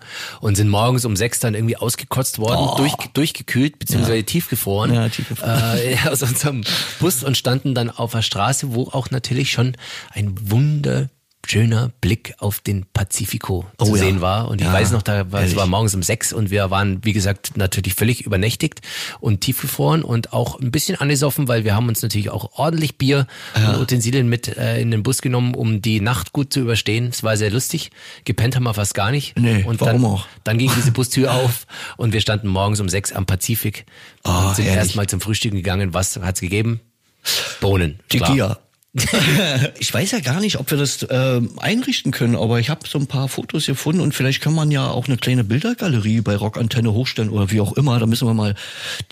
und sind morgens um sechs dann irgendwie ausgekotzt worden, oh. durch, durchgekühlt beziehungsweise ja. tiefgefroren, ja, tiefgefroren. Äh, aus unserem Bus und standen dann auf der Straße, wo auch natürlich schon ein Wunder schöner Blick auf den Pazifiko oh, zu ja. sehen war. Und ich ja, weiß noch, da war, es war morgens um sechs und wir waren, wie gesagt, natürlich völlig übernächtigt und tiefgefroren und auch ein bisschen angesoffen, weil wir haben uns natürlich auch ordentlich Bier ja. und Utensilien mit äh, in den Bus genommen, um die Nacht gut zu überstehen. Es war sehr lustig. Gepennt haben wir fast gar nicht. Nee, und warum dann, auch? Dann ging diese Bustür auf und wir standen morgens um sechs am Pazifik oh, und sind erstmal zum Frühstück gegangen. Was hat's gegeben? Bohnen. Tequila. ich weiß ja gar nicht, ob wir das äh, einrichten können, aber ich habe so ein paar Fotos gefunden und vielleicht kann man ja auch eine kleine Bildergalerie bei Rockantenne hochstellen oder wie auch immer. Da müssen wir mal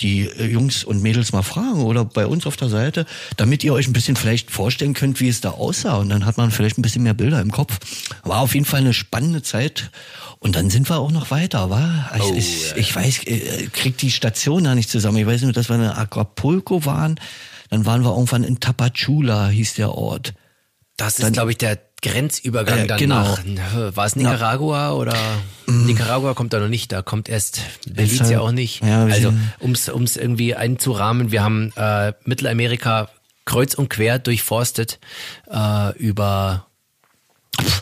die äh, Jungs und Mädels mal fragen oder bei uns auf der Seite, damit ihr euch ein bisschen vielleicht vorstellen könnt, wie es da aussah. Und dann hat man vielleicht ein bisschen mehr Bilder im Kopf. War auf jeden Fall eine spannende Zeit. Und dann sind wir auch noch weiter, war? Also oh, ich, ich weiß, äh, krieg die Station da nicht zusammen. Ich weiß nur, dass wir in Acapulco waren. Dann waren wir irgendwann in Tapachula, hieß der Ort. Das ist, glaube ich, der Grenzübergang äh, dann genau. nach, war es Nicaragua Na, oder mm. Nicaragua kommt da noch nicht, da kommt erst Belize ja auch nicht. Ja, also ums ums irgendwie einzurahmen, wir haben äh, Mittelamerika kreuz und quer durchforstet äh, über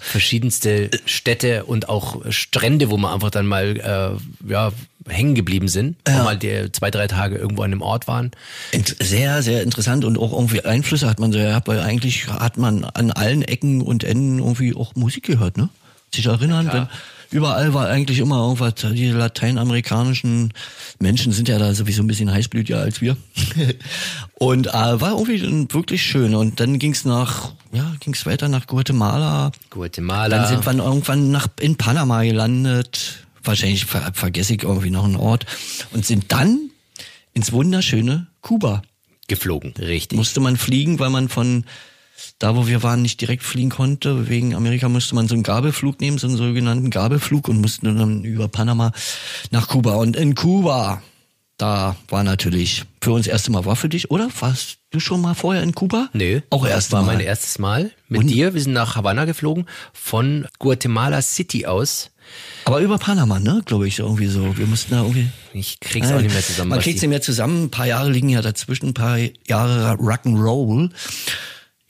verschiedenste Städte und auch Strände, wo man einfach dann mal äh, ja, hängen geblieben sind, ja. mal die zwei, drei Tage irgendwo an einem Ort waren. Sehr, sehr interessant und auch irgendwie Einflüsse hat man so gehabt, weil eigentlich hat man an allen Ecken und Enden irgendwie auch Musik gehört, ne? Sich erinnern, ja, wenn überall war eigentlich immer irgendwas, die lateinamerikanischen Menschen sind ja da sowieso ein bisschen heißblütiger als wir. und äh, war irgendwie wirklich schön. Und dann ging's nach, ja, ging's weiter nach Guatemala. Guatemala. Dann sind wir irgendwann nach in Panama gelandet. Wahrscheinlich ver vergesse ich irgendwie noch einen Ort. Und sind dann ins wunderschöne Kuba geflogen. Richtig. Musste man fliegen, weil man von da, wo wir waren, nicht direkt fliegen konnte. Wegen Amerika musste man so einen Gabelflug nehmen, so einen sogenannten Gabelflug und mussten dann über Panama nach Kuba. Und in Kuba, da war natürlich für uns das erste Mal, war für dich, oder? Warst du schon mal vorher in Kuba? Nö. Auch erst war Mal. mein erstes Mal mit und? dir. Wir sind nach Havanna geflogen, von Guatemala City aus. Aber über Panama, ne, glaube ich, irgendwie so. Wir mussten da irgendwie. Ich krieg's auch nicht mehr zusammen. Man kriegt's nicht mehr zusammen. Ein paar Jahre liegen ja dazwischen, ein paar Jahre Rock'n'Roll.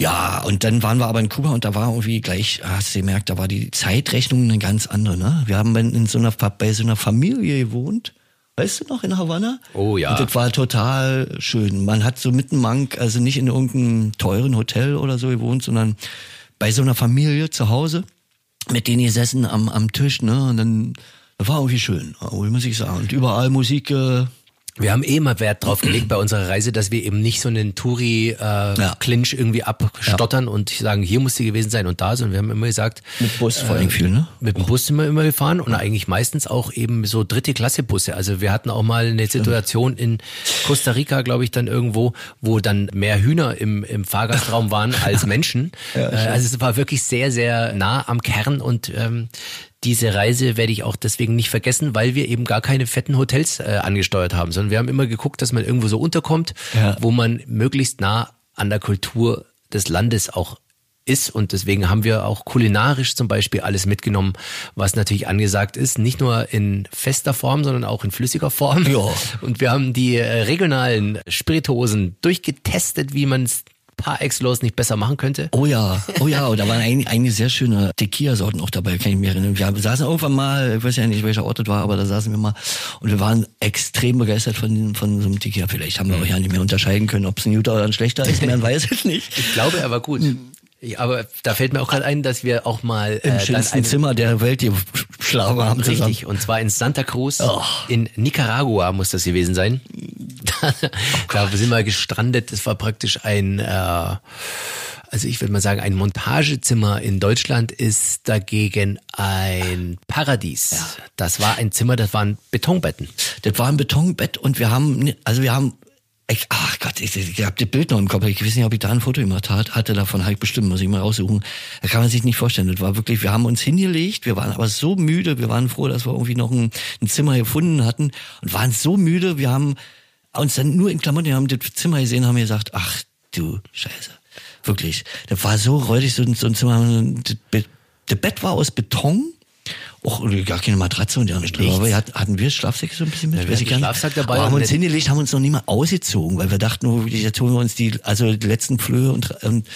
Ja, und dann waren wir aber in Kuba und da war irgendwie gleich, hast du gemerkt, da war die Zeitrechnung eine ganz andere. Ne? Wir haben in so einer, bei so einer Familie gewohnt, weißt du noch, in Havanna? Oh ja. Und das war total schön. Man hat so mitten Mank, also nicht in irgendeinem teuren Hotel oder so gewohnt, sondern bei so einer Familie zu Hause, mit denen gesessen am, am Tisch, ne? Und dann, das war irgendwie schön, muss ich sagen. Und überall Musik, äh, wir haben eh mal Wert drauf gelegt bei unserer Reise, dass wir eben nicht so einen Touri-Clinch äh, ja. irgendwie abstottern ja. und sagen, hier muss sie gewesen sein und da, sondern wir haben immer gesagt. Mit Bus vor allem äh, viel, ne? Mit dem Bus sind wir immer gefahren und eigentlich meistens auch eben so dritte Klasse Busse. Also wir hatten auch mal eine Situation in Costa Rica, glaube ich, dann irgendwo, wo dann mehr Hühner im, im Fahrgastraum waren als Menschen. Ja, äh, also es war wirklich sehr, sehr nah am Kern und ähm, diese Reise werde ich auch deswegen nicht vergessen, weil wir eben gar keine fetten Hotels äh, angesteuert haben, sondern wir haben immer geguckt, dass man irgendwo so unterkommt, ja. wo man möglichst nah an der Kultur des Landes auch ist und deswegen haben wir auch kulinarisch zum Beispiel alles mitgenommen, was natürlich angesagt ist, nicht nur in fester Form, sondern auch in flüssiger Form. Ja. Und wir haben die äh, regionalen Spirituosen durchgetestet, wie man es excellence nicht besser machen könnte? Oh ja, oh ja, und da waren eigentlich, eigentlich sehr schöne Tequila-Sorten auch dabei, kann ich mich erinnern. Wir saßen irgendwann mal, ich weiß ja nicht, welcher Ort das war, aber da saßen wir mal und wir waren extrem begeistert von, von so einem Tequila. Vielleicht haben wir auch ja nicht mehr unterscheiden können, ob es ein guter oder ein schlechter ist, man weiß es nicht. Ich glaube, er war gut. Ja, aber da fällt mir auch gerade ein, dass wir auch mal im äh, schönsten Zimmer der Welt geschlafen haben. Richtig, zusammen. und zwar in Santa Cruz oh. in Nicaragua muss das gewesen sein. da, sind wir gestrandet. Das war praktisch ein, äh, also ich würde mal sagen, ein Montagezimmer in Deutschland ist dagegen ein Paradies. Ja. Das war ein Zimmer, das waren Betonbetten. Das war ein Betonbett und wir haben, also wir haben ich, ach Gott, ich, ich habe das Bild noch im Kopf. Ich weiß nicht, ob ich da ein Foto gemacht hat, hatte davon, habe ich bestimmt, muss ich mal raussuchen. Da kann man sich nicht vorstellen. Das war wirklich, wir haben uns hingelegt, wir waren aber so müde, wir waren froh, dass wir irgendwie noch ein, ein Zimmer gefunden hatten und waren so müde, wir haben uns dann nur in Klamotten, haben das Zimmer gesehen, haben gesagt, ach du Scheiße. Wirklich. Das war so räudig, so ein Zimmer. Das Bett war aus Beton Och, gar keine Matratze und ja nicht drüber. Aber hatten wir Schlafsäcke so ein bisschen mit? Ja, wir hatten Schlafsack dabei. Aber haben uns hingelegt, haben uns noch nie mal ausgezogen, weil wir dachten, oh, jetzt holen wir uns die, also die letzten Flöhe und, und,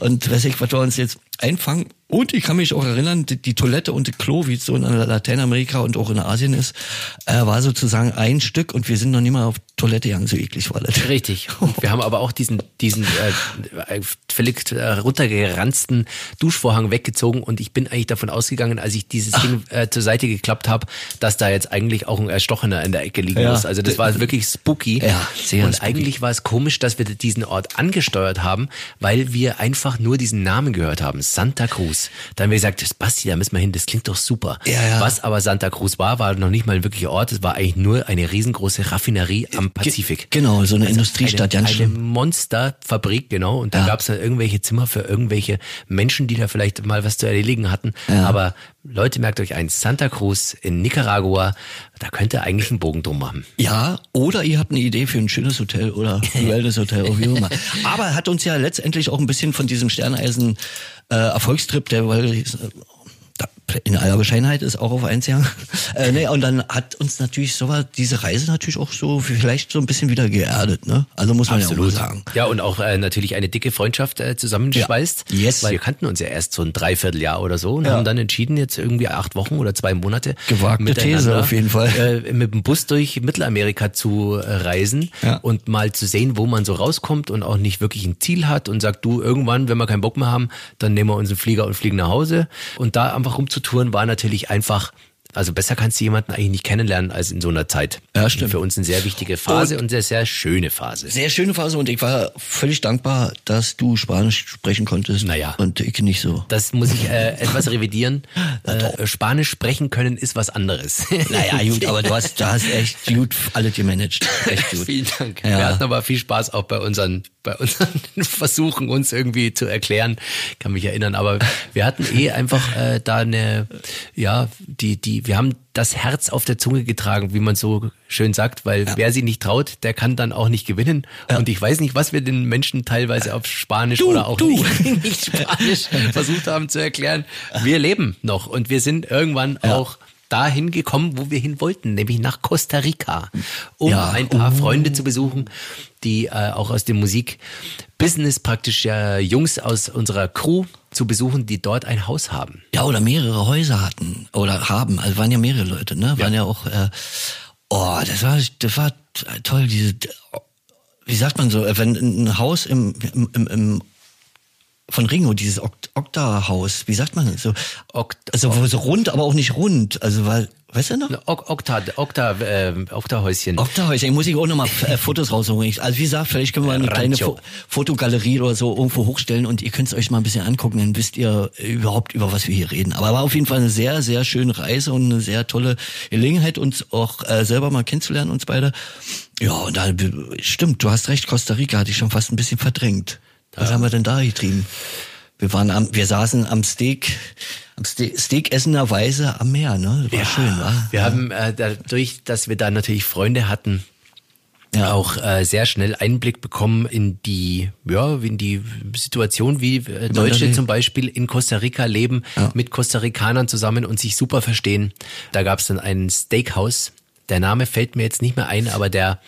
und weiß ich, was wir uns jetzt einfangen. Und ich kann mich auch erinnern, die, die Toilette und die Klo, wie es so in Lateinamerika und auch in Asien ist, äh, war sozusagen ein Stück und wir sind noch nie mal auf Toilette gegangen, so eklig war das. Richtig. Und wir haben aber auch diesen, diesen äh, völlig äh, runtergeranzten Duschvorhang weggezogen und ich bin eigentlich davon ausgegangen, als ich dieses Ach. Ding äh, zur Seite geklappt habe, dass da jetzt eigentlich auch ein Erstochener in der Ecke liegen ja. muss. Also das war wirklich spooky. Ja, sehr und spooky. eigentlich war es komisch, dass wir diesen Ort angesteuert haben, weil wir einfach nur diesen Namen gehört haben, Santa Cruz. Da haben wir gesagt, Basti, da müssen wir hin, das klingt doch super. Ja, ja. Was aber Santa Cruz war, war noch nicht mal ein wirklicher Ort, es war eigentlich nur eine riesengroße Raffinerie am Pazifik. Genau, so eine also Industriestadt, eine, eine Monsterfabrik, genau. Und da ja. gab es dann irgendwelche Zimmer für irgendwelche Menschen, die da vielleicht mal was zu erledigen hatten. Ja. Aber Leute, merkt euch eins, Santa Cruz in Nicaragua, da könnt ihr eigentlich einen Bogen drum machen. Ja, oder ihr habt eine Idee für ein schönes Hotel oder ein Wellness-Hotel, wie immer. Aber hat uns ja letztendlich auch ein bisschen von diesem Sterneisen äh, Erfolgstrip, der weil in aller Bescheidenheit ist auch auf eins ja. Äh, nee, und dann hat uns natürlich so diese Reise natürlich auch so vielleicht so ein bisschen wieder geerdet, ne? Also muss man Absolut. ja auch sagen. Ja, und auch äh, natürlich eine dicke Freundschaft äh, zusammenschweißt. Ja. Yes. Weil wir kannten uns ja erst so ein Dreivierteljahr oder so und ja. haben dann entschieden, jetzt irgendwie acht Wochen oder zwei Monate gewagte These auf jeden Fall äh, mit dem Bus durch Mittelamerika zu äh, reisen ja. und mal zu sehen, wo man so rauskommt und auch nicht wirklich ein Ziel hat und sagt, du irgendwann, wenn wir keinen Bock mehr haben, dann nehmen wir unseren Flieger und fliegen nach Hause und da einfach rumzutouren war natürlich einfach also besser kannst du jemanden eigentlich nicht kennenlernen als in so einer Zeit. Ja, stimmt. Für uns eine sehr wichtige Phase und, und sehr, sehr schöne Phase. Sehr schöne Phase und ich war völlig dankbar, dass du Spanisch sprechen konntest. Naja. Und ich nicht so. Das muss ich äh, etwas revidieren. äh, Spanisch sprechen können ist was anderes. Naja, gut, aber du hast, du hast echt gut alles gemanagt. Echt gut. Vielen Dank. Ja. Wir hatten aber viel Spaß auch bei unseren bei unseren Versuchen, uns irgendwie zu erklären, kann mich erinnern, aber wir hatten eh einfach äh, da eine, ja, die, die, wir haben das Herz auf der Zunge getragen, wie man so schön sagt, weil ja. wer sie nicht traut, der kann dann auch nicht gewinnen. Ja. Und ich weiß nicht, was wir den Menschen teilweise auf Spanisch du, oder auch du. Nicht, nicht, Spanisch versucht haben zu erklären. Wir leben noch und wir sind irgendwann ja. auch dahin gekommen, wo wir hin wollten, nämlich nach Costa Rica, um ja. ein paar uh. Freunde zu besuchen, die äh, auch aus dem Musikbusiness praktisch ja Jungs aus unserer Crew zu besuchen, die dort ein Haus haben. Ja, oder mehrere Häuser hatten oder haben. Also waren ja mehrere Leute, ne? Waren ja, ja auch. Äh, oh, das war, das war toll. Diese, wie sagt man so, wenn ein Haus im, im, im, im von Ringo, dieses Okta-Haus, wie sagt man das? So, Okt also so rund, aber auch nicht rund. Also weil, weißt du noch? Okta, Okta, äh, Okta-Häuschen. Okta-Häuschen, muss ich auch nochmal äh, Fotos rausholen. Also wie gesagt, vielleicht können wir eine kleine Fo Fotogalerie oder so irgendwo hochstellen und ihr könnt es euch mal ein bisschen angucken, dann wisst ihr überhaupt, über was wir hier reden. Aber war auf jeden Fall eine sehr, sehr schöne Reise und eine sehr tolle Gelegenheit, uns auch äh, selber mal kennenzulernen, uns beide. Ja, und da, stimmt, du hast recht, Costa Rica hatte ich schon fast ein bisschen verdrängt. Was ja. haben wir denn da getrieben? Wir waren am, wir saßen am Steak, am Ste Steak essender Weise am Meer, ne? Das war ja, schön, wa? Wir ja. haben äh, dadurch, dass wir da natürlich Freunde hatten, ja. auch äh, sehr schnell Einblick bekommen in die, ja, in die Situation, wie äh, Deutsche zum Beispiel in Costa Rica leben, ja. mit Costa Ricanern zusammen und sich super verstehen. Da gab es dann ein Steakhouse. Der Name fällt mir jetzt nicht mehr ein, aber der,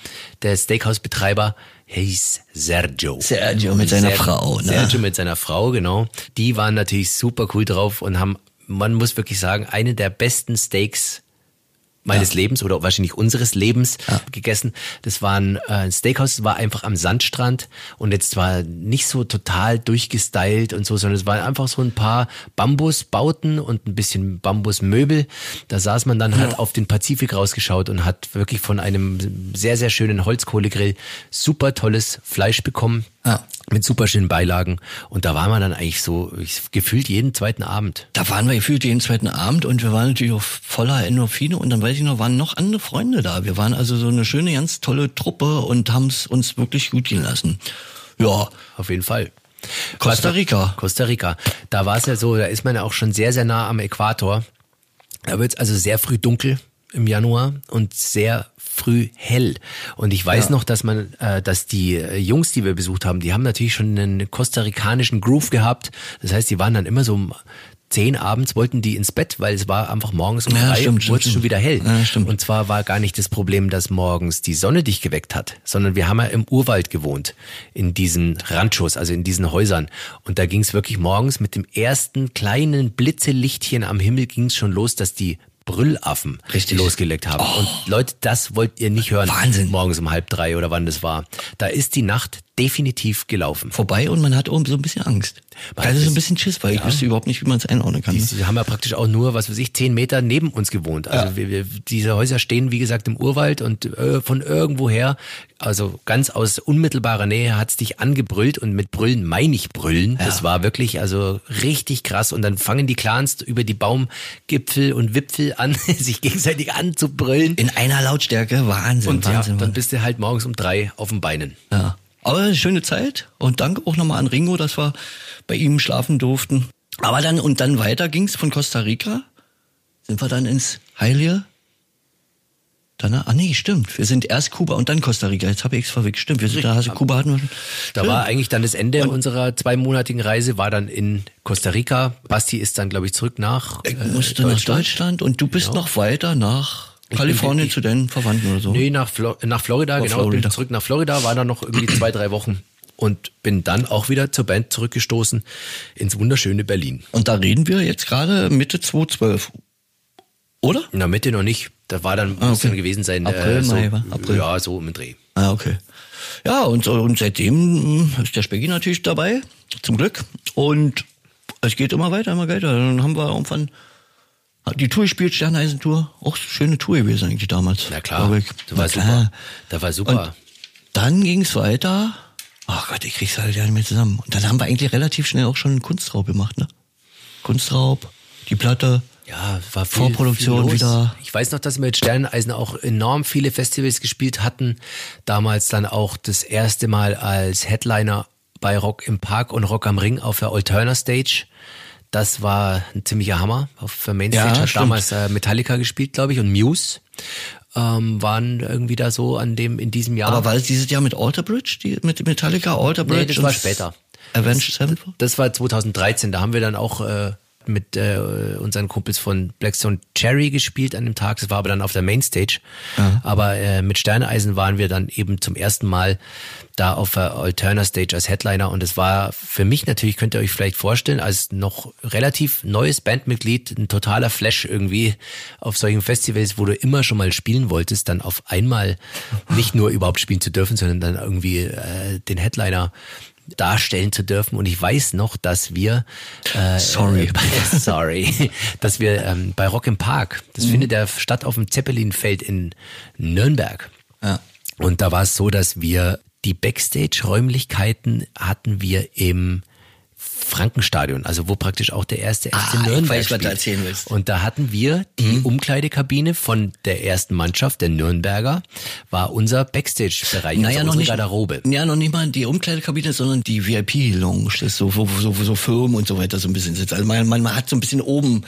der Steakhouse-Betreiber hieß Sergio. Sergio mit seiner Sergio, Frau. Ne? Sergio mit seiner Frau, genau. Die waren natürlich super cool drauf und haben, man muss wirklich sagen, eine der besten Steaks meines ja. Lebens oder wahrscheinlich unseres Lebens ja. gegessen. Das war ein äh, Steakhouse, das war einfach am Sandstrand und jetzt war nicht so total durchgestylt und so, sondern es waren einfach so ein paar Bambusbauten und ein bisschen Bambusmöbel. Da saß man dann halt auf den Pazifik rausgeschaut und hat wirklich von einem sehr, sehr schönen Holzkohlegrill super tolles Fleisch bekommen. Ja mit super schönen Beilagen. Und da waren wir dann eigentlich so gefühlt jeden zweiten Abend. Da waren wir gefühlt jeden zweiten Abend und wir waren natürlich auch voller Endorphine und dann weiß ich noch, waren noch andere Freunde da. Wir waren also so eine schöne, ganz tolle Truppe und haben es uns wirklich gut gehen lassen. Ja. Auf jeden Fall. Costa Rica. Costa Rica. Da war es ja so, da ist man ja auch schon sehr, sehr nah am Äquator. Da wird es also sehr früh dunkel im Januar und sehr früh hell. Und ich weiß ja. noch, dass man, äh, dass die äh, Jungs, die wir besucht haben, die haben natürlich schon einen kostarikanischen Groove gehabt. Das heißt, die waren dann immer so um zehn abends wollten die ins Bett, weil es war einfach morgens um ja, drei stimmt, wurde es schon wieder hell. Ja, stimmt. Und zwar war gar nicht das Problem, dass morgens die Sonne dich geweckt hat, sondern wir haben ja im Urwald gewohnt, in diesen Ranchos, also in diesen Häusern. Und da ging es wirklich morgens mit dem ersten kleinen Blitzelichtchen am Himmel ging es schon los, dass die Brüllaffen Richtig. losgelegt haben. Oh. Und Leute, das wollt ihr nicht hören. Wahnsinn. Morgens um halb drei oder wann das war. Da ist die Nacht definitiv gelaufen. Vorbei und man hat oben so ein bisschen Angst. Also so ein bisschen Schiss, weil ja. ich wüsste überhaupt nicht, wie man es einordnen kann. Die, die, haben ja praktisch auch nur, was weiß ich, zehn Meter neben uns gewohnt. Also ja. wir, wir, diese Häuser stehen, wie gesagt, im Urwald und äh, von irgendwoher, also ganz aus unmittelbarer Nähe hat's dich angebrüllt und mit Brüllen meine ich Brüllen. Ja. Das war wirklich also richtig krass und dann fangen die Clans über die Baumgipfel und Wipfel an, sich gegenseitig anzubrüllen. In einer Lautstärke, Wahnsinn. Und Wahnsinn, ja, dann bist du halt morgens um drei auf den Beinen. Ja. Aber schöne Zeit und danke auch nochmal an Ringo, dass wir bei ihm schlafen durften. Aber dann, und dann weiter ging's von Costa Rica. Sind wir dann ins Heilige? Dann, ah nee, stimmt. Wir sind erst Kuba und dann Costa Rica. Jetzt habe ich es verwechselt. Stimmt, wir sind da, also Kuba hatten wir schon. Da war eigentlich dann das Ende und unserer zweimonatigen Reise, war dann in Costa Rica. Basti ist dann, glaube ich, zurück nach äh, musste Deutschland. nach Deutschland und du bist genau. noch weiter nach Kalifornien zu den Verwandten oder so? Nee, nach, Flo nach Florida, nach genau. Florida. Bin zurück nach Florida, war da noch irgendwie zwei, drei Wochen und bin dann auch wieder zur Band zurückgestoßen ins wunderschöne Berlin. Und da reden wir jetzt gerade Mitte 2012. Oder? Na, Mitte noch nicht. Da war dann, ah, okay. muss dann gewesen sein, April, äh, so, Mai, April. Ja, so im Dreh. Ah, okay. Ja, und, und seitdem ist der Speggy natürlich dabei, zum Glück. Und es geht immer weiter, immer weiter. Dann haben wir irgendwann die Tour gespielt, Sterneisentour, auch schöne Tour gewesen eigentlich damals. Na klar, ich. das war super. Das war super. Und dann ging's weiter. Ach Gott, ich krieg's halt ja nicht mehr zusammen. Und dann haben wir eigentlich relativ schnell auch schon einen Kunstraub gemacht, ne? Kunstraub, die Platte. Ja, war viel, Vorproduktion viel wieder. Ich weiß noch, dass wir mit Sterneisen auch enorm viele Festivals gespielt hatten. Damals dann auch das erste Mal als Headliner bei Rock im Park und Rock am Ring auf der Alterna Stage. Das war ein ziemlicher Hammer. Auf der Mainstage ja, hat stimmt. damals äh, Metallica gespielt, glaube ich, und Muse ähm, waren irgendwie da so an dem in diesem Jahr. Aber war es dieses Jahr mit Alter Bridge, die, mit Metallica, Alter Bridge? Nee, das war später. Avenged Sevenfold? Das war 2013. Da haben wir dann auch äh, mit äh, unseren Kumpels von Blackstone Cherry gespielt an dem Tag. Das war aber dann auf der Mainstage. Ja. Aber äh, mit Sterneisen waren wir dann eben zum ersten Mal da auf der Alterna Stage als Headliner und es war für mich natürlich, könnt ihr euch vielleicht vorstellen, als noch relativ neues Bandmitglied ein totaler Flash irgendwie auf solchen Festivals, wo du immer schon mal spielen wolltest, dann auf einmal nicht nur überhaupt spielen zu dürfen, sondern dann irgendwie äh, den Headliner darstellen zu dürfen. Und ich weiß noch, dass wir äh, sorry, äh, sorry, dass wir ähm, bei Rock im Park, das mhm. findet ja statt auf dem Zeppelinfeld in Nürnberg. Ja. Und da war es so, dass wir die Backstage-Räumlichkeiten hatten wir im Frankenstadion, also wo praktisch auch der erste FC ah, Nürnberg ich weiß, spielt. Was du erzählen willst. Und da hatten wir die mhm. Umkleidekabine von der ersten Mannschaft, der Nürnberger, war unser Backstage-Bereich, naja, also noch nicht, Garderobe. Ja, noch nicht mal die Umkleidekabine, sondern die VIP-Lounge, das ist so, wo, wo, wo so Firmen und so weiter so ein bisschen sitzen. Also man, man, man hat so ein bisschen oben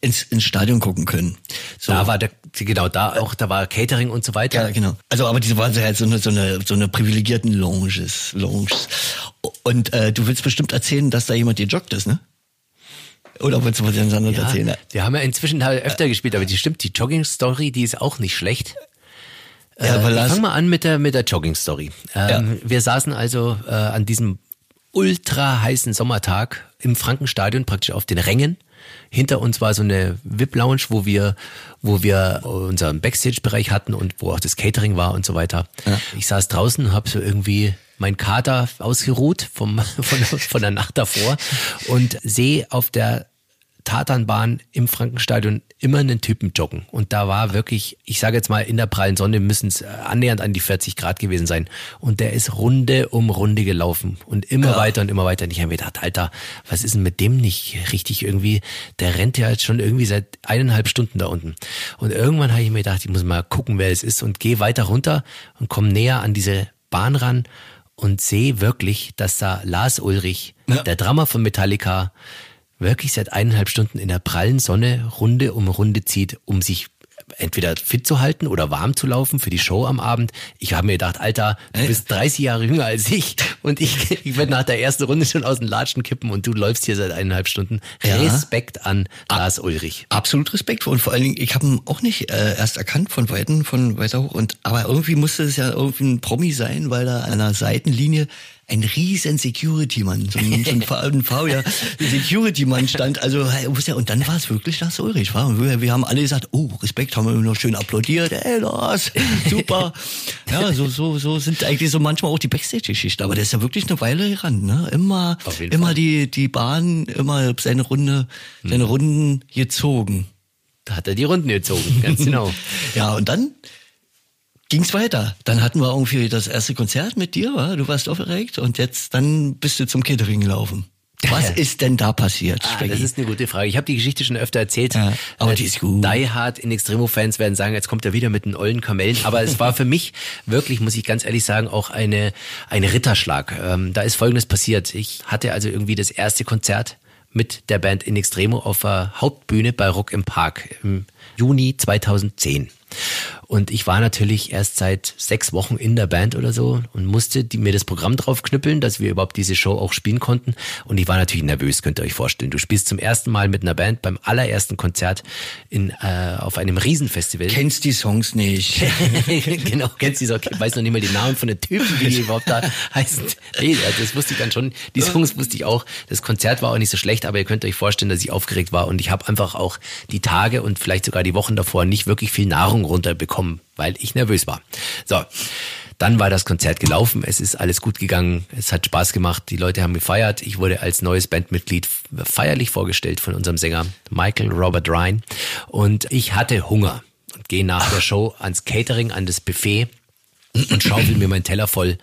ins, ins Stadion gucken können. So. Da war der, genau, da auch, da war Catering und so weiter. Ja, genau. Also, aber diese waren halt so eine, so eine, so eine privilegierten Lounges, Lounges. Und äh, du willst bestimmt erzählen, dass da jemand gejoggt ist, ne? Oder willst du was ganz anderes ja, erzählen? Wir haben ja inzwischen halt öfter gespielt, aber die stimmt, die Jogging-Story, die ist auch nicht schlecht. Ja, äh, fang mal an mit der, mit der Jogging-Story. Ähm, ja. Wir saßen also äh, an diesem ultra heißen Sommertag im Frankenstadion, praktisch auf den Rängen hinter uns war so eine VIP-Lounge, wo wir, wo wir unseren Backstage-Bereich hatten und wo auch das Catering war und so weiter. Ja. Ich saß draußen, habe so irgendwie mein Kater ausgeruht vom, von, von der Nacht davor und sehe auf der Tatanbahn im Frankenstadion immer einen Typen joggen. Und da war wirklich, ich sage jetzt mal, in der prallen Sonne müssen es äh, annähernd an die 40 Grad gewesen sein. Und der ist Runde um Runde gelaufen und immer ja. weiter und immer weiter. Und ich habe mir gedacht, Alter, was ist denn mit dem nicht richtig irgendwie? Der rennt ja jetzt schon irgendwie seit eineinhalb Stunden da unten. Und irgendwann habe ich mir gedacht, ich muss mal gucken, wer es ist und gehe weiter runter und komme näher an diese Bahn ran und sehe wirklich, dass da Lars Ulrich, ja. der Drummer von Metallica, wirklich seit eineinhalb Stunden in der prallen Sonne Runde um Runde zieht, um sich entweder fit zu halten oder warm zu laufen für die Show am Abend. Ich habe mir gedacht, Alter, du bist 30 Jahre jünger als ich und ich, ich werde nach der ersten Runde schon aus den Latschen kippen und du läufst hier seit eineinhalb Stunden. Ja. Respekt an Lars Ulrich. Absolut Respekt und vor allen Dingen, ich habe ihn auch nicht äh, erst erkannt von Weiten, von weiter hoch und aber irgendwie musste es ja irgendwie ein Promi sein, weil er an der Seitenlinie ein riesen Security-Mann, so ein, so ein V, ja, Security-Mann stand. Also, und dann war es wirklich Lars Ulrich. War. Wir, wir haben alle gesagt, oh, Respekt, haben wir noch schön applaudiert. Ey, Lars, super. ja, so, so, so sind eigentlich so manchmal auch die Backstage-Geschichten. Aber der ist ja wirklich eine Weile ran, ne? Immer, immer die, die Bahn, immer seine Runde, seine hm. Runden gezogen. Da hat er die Runden gezogen, ganz genau. ja, und dann ging's weiter. Dann hatten wir irgendwie das erste Konzert mit dir, wa? du warst aufgeregt und jetzt dann bist du zum Catering gelaufen. Was ist denn da passiert? Ah, das ist eine gute Frage. Ich habe die Geschichte schon öfter erzählt. Ja, aber die ist gut. Die Hard in Extremo-Fans werden sagen, jetzt kommt er wieder mit den ollen Kamellen. Aber es war für mich wirklich, muss ich ganz ehrlich sagen, auch eine, ein Ritterschlag. Ähm, da ist Folgendes passiert. Ich hatte also irgendwie das erste Konzert mit der Band In Extremo auf der Hauptbühne bei Rock im Park im Juni 2010. Und ich war natürlich erst seit sechs Wochen in der Band oder so und musste die, mir das Programm drauf knüppeln, dass wir überhaupt diese Show auch spielen konnten. Und ich war natürlich nervös, könnt ihr euch vorstellen. Du spielst zum ersten Mal mit einer Band beim allerersten Konzert in, äh, auf einem Riesenfestival. Kennst die Songs nicht. genau, kennst die Songs. Ich weiß noch nicht mal die Namen von den Typen, wie die überhaupt da heißen. Nee, das wusste ich dann schon. Die Songs wusste ich auch. Das Konzert war auch nicht so schlecht, aber ihr könnt euch vorstellen, dass ich aufgeregt war. Und ich habe einfach auch die Tage und vielleicht sogar die Wochen davor nicht wirklich viel Nahrung runterbekommen, weil ich nervös war. So. Dann war das Konzert gelaufen, es ist alles gut gegangen, es hat Spaß gemacht, die Leute haben gefeiert. Ich wurde als neues Bandmitglied feierlich vorgestellt von unserem Sänger Michael Robert Ryan und ich hatte Hunger und gehe nach der Show ans Catering, an das Buffet und schaufel mir meinen Teller voll.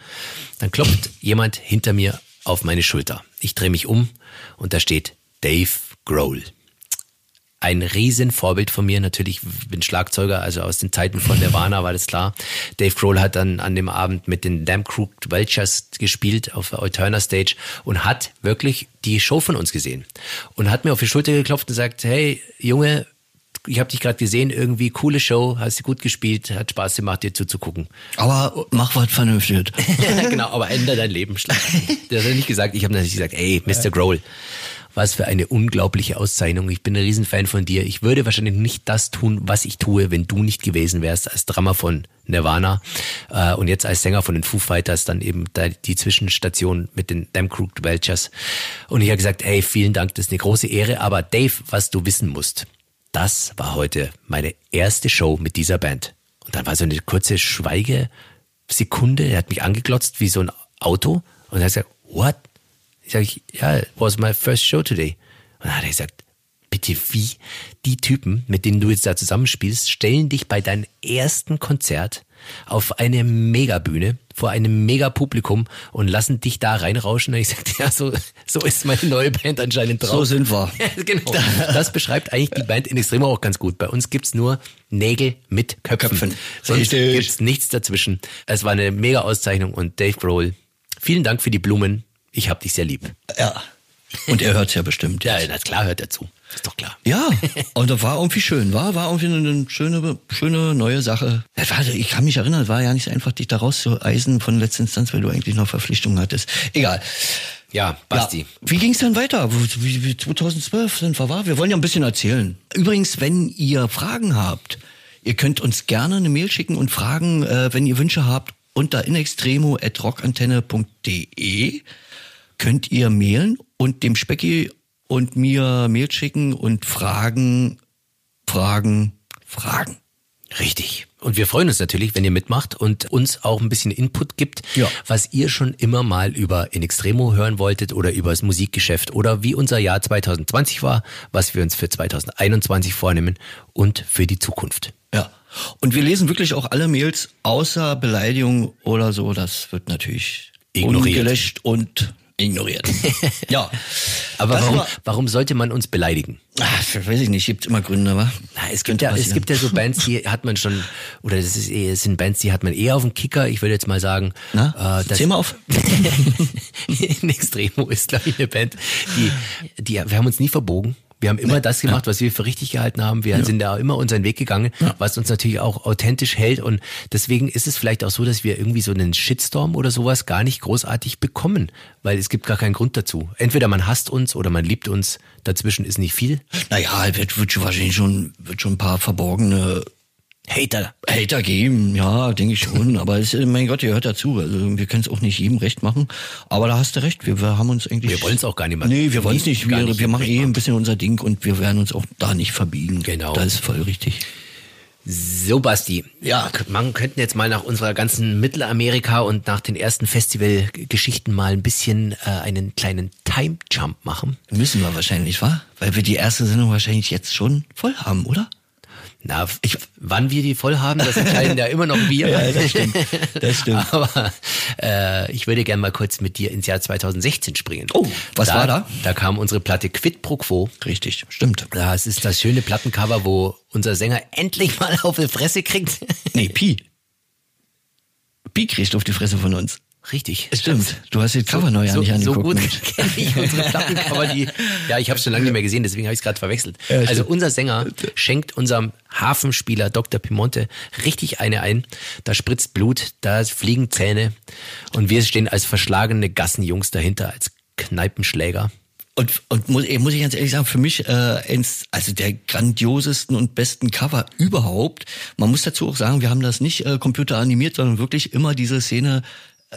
Dann klopft jemand hinter mir auf meine Schulter. Ich drehe mich um und da steht Dave Grohl ein Riesenvorbild von mir. Natürlich bin Schlagzeuger, also aus den Zeiten von Nirvana war das klar. Dave Grohl hat dann an dem Abend mit den Damn Crooked Vultures gespielt auf der Alterna Stage und hat wirklich die Show von uns gesehen und hat mir auf die Schulter geklopft und sagt, hey Junge, ich habe dich gerade gesehen, irgendwie coole Show, hast du gut gespielt, hat Spaß gemacht, dir zuzugucken. Aber mach was vernünftig. genau, aber ändere dein Leben. Das hat er nicht gesagt, ich habe natürlich gesagt, ey, Mr. Grohl Was für eine unglaubliche Auszeichnung. Ich bin ein Riesenfan von dir. Ich würde wahrscheinlich nicht das tun, was ich tue, wenn du nicht gewesen wärst als Drummer von Nirvana äh, und jetzt als Sänger von den Foo Fighters dann eben die Zwischenstation mit den Damn Crooked Welchers. Und ich habe gesagt, hey, vielen Dank, das ist eine große Ehre. Aber Dave, was du wissen musst, das war heute meine erste Show mit dieser Band. Und dann war so eine kurze Schweigesekunde. Er hat mich angeglotzt wie so ein Auto und er hat gesagt, what? Ich sage, ja, it was my first show today. Und dann hat er gesagt, bitte wie die Typen, mit denen du jetzt da zusammenspielst, stellen dich bei deinem ersten Konzert auf eine Megabühne vor einem Megapublikum und lassen dich da reinrauschen. Und ich sagte, ja, so, so ist meine neue Band anscheinend drauf. So sind wir. genau. Das beschreibt eigentlich die Band in Extremo auch ganz gut. Bei uns gibt's nur Nägel mit Köpfen. Köpfen. Sonst Richtig. gibt's nichts dazwischen. Es war eine mega Auszeichnung und Dave Grohl, vielen Dank für die Blumen. Ich hab dich sehr lieb. Ja. Und er hört's ja bestimmt. Ja, na klar hört er zu. Ist doch klar. Ja, und das war irgendwie schön, war, war irgendwie eine schöne, schöne neue Sache. Ich kann mich erinnern, es war ja nicht so einfach, dich da rauszueisen von letzter Instanz, weil du eigentlich noch Verpflichtungen hattest. Egal. Ja, Basti. Ja. Wie ging's dann weiter? Wie, wie 2012 sind wir war? Wir wollen ja ein bisschen erzählen. Übrigens, wenn ihr Fragen habt, ihr könnt uns gerne eine Mail schicken und fragen, äh, wenn ihr Wünsche habt, unter inextremo.rockantenne.de könnt ihr mailen und dem Specki und mir Mail schicken und fragen, fragen, fragen. Richtig. Und wir freuen uns natürlich, wenn ihr mitmacht und uns auch ein bisschen Input gibt, ja. was ihr schon immer mal über In Extremo hören wolltet oder über das Musikgeschäft oder wie unser Jahr 2020 war, was wir uns für 2021 vornehmen und für die Zukunft. Ja. Und wir lesen wirklich auch alle Mails außer Beleidigung oder so. Das wird natürlich ignoriert. ungelöscht und ignoriert. ja. Aber warum, warum sollte man uns beleidigen? Ach, weiß ich nicht, gibt immer Gründe, aber. Na, es gibt ja, es gibt ja so Bands, die hat man schon, oder das ist, es sind Bands, die hat man eher auf dem Kicker. Ich würde jetzt mal sagen, Na, äh, das, mal auf. In Extremo ist, glaube ich, eine Band, die, die, wir haben uns nie verbogen. Wir haben immer nee, das gemacht, ja. was wir für richtig gehalten haben. Wir ja. sind da immer unseren Weg gegangen, ja. was uns natürlich auch authentisch hält. Und deswegen ist es vielleicht auch so, dass wir irgendwie so einen Shitstorm oder sowas gar nicht großartig bekommen, weil es gibt gar keinen Grund dazu. Entweder man hasst uns oder man liebt uns. Dazwischen ist nicht viel. Naja, wird, wird schon wahrscheinlich schon, wird schon ein paar verborgene Hater. Hater geben, ja, denke ich schon. aber es, mein Gott, ihr hört dazu. Also wir können es auch nicht jedem recht machen. Aber da hast du recht. Wir, wir haben uns eigentlich. Wir wollen es auch gar nicht machen. Nee, wir wollen es nicht. Wir, nicht wir machen eh ein bisschen unser Ding und wir werden uns auch da nicht verbiegen. Genau. Das ist voll richtig. So, Basti. Ja, man könnten jetzt mal nach unserer ganzen Mittelamerika und nach den ersten Festivalgeschichten mal ein bisschen äh, einen kleinen Time Jump machen. Müssen wir wahrscheinlich, wa? Weil wir die erste Sendung wahrscheinlich jetzt schon voll haben, oder? Na, ich, wann wir die voll haben, das entscheiden ja immer noch wir. ja, das stimmt. Das stimmt. Aber äh, ich würde gerne mal kurz mit dir ins Jahr 2016 springen. Oh, was da, war da? Da kam unsere Platte Quid pro Quo. Richtig, stimmt. Das ist das schöne Plattencover, wo unser Sänger endlich mal auf die Fresse kriegt. nee, Pi. Pi kriegt auf die Fresse von uns. Richtig. Stimmt. Du hast die Cover neu so, nicht angeguckt. So gut kenne ich unsere Plattencover, die, ja, ich habe schon lange nicht mehr gesehen, deswegen habe ich es gerade verwechselt. Ja, also unser Sänger schenkt unserem Hafenspieler Dr. Pimonte richtig eine ein. Da spritzt Blut, da fliegen Zähne und wir stehen als verschlagene Gassenjungs dahinter, als Kneipenschläger. Und, und muss, muss ich ganz ehrlich sagen, für mich äh, eins, also der grandiosesten und besten Cover überhaupt. Man muss dazu auch sagen, wir haben das nicht äh, computeranimiert, sondern wirklich immer diese Szene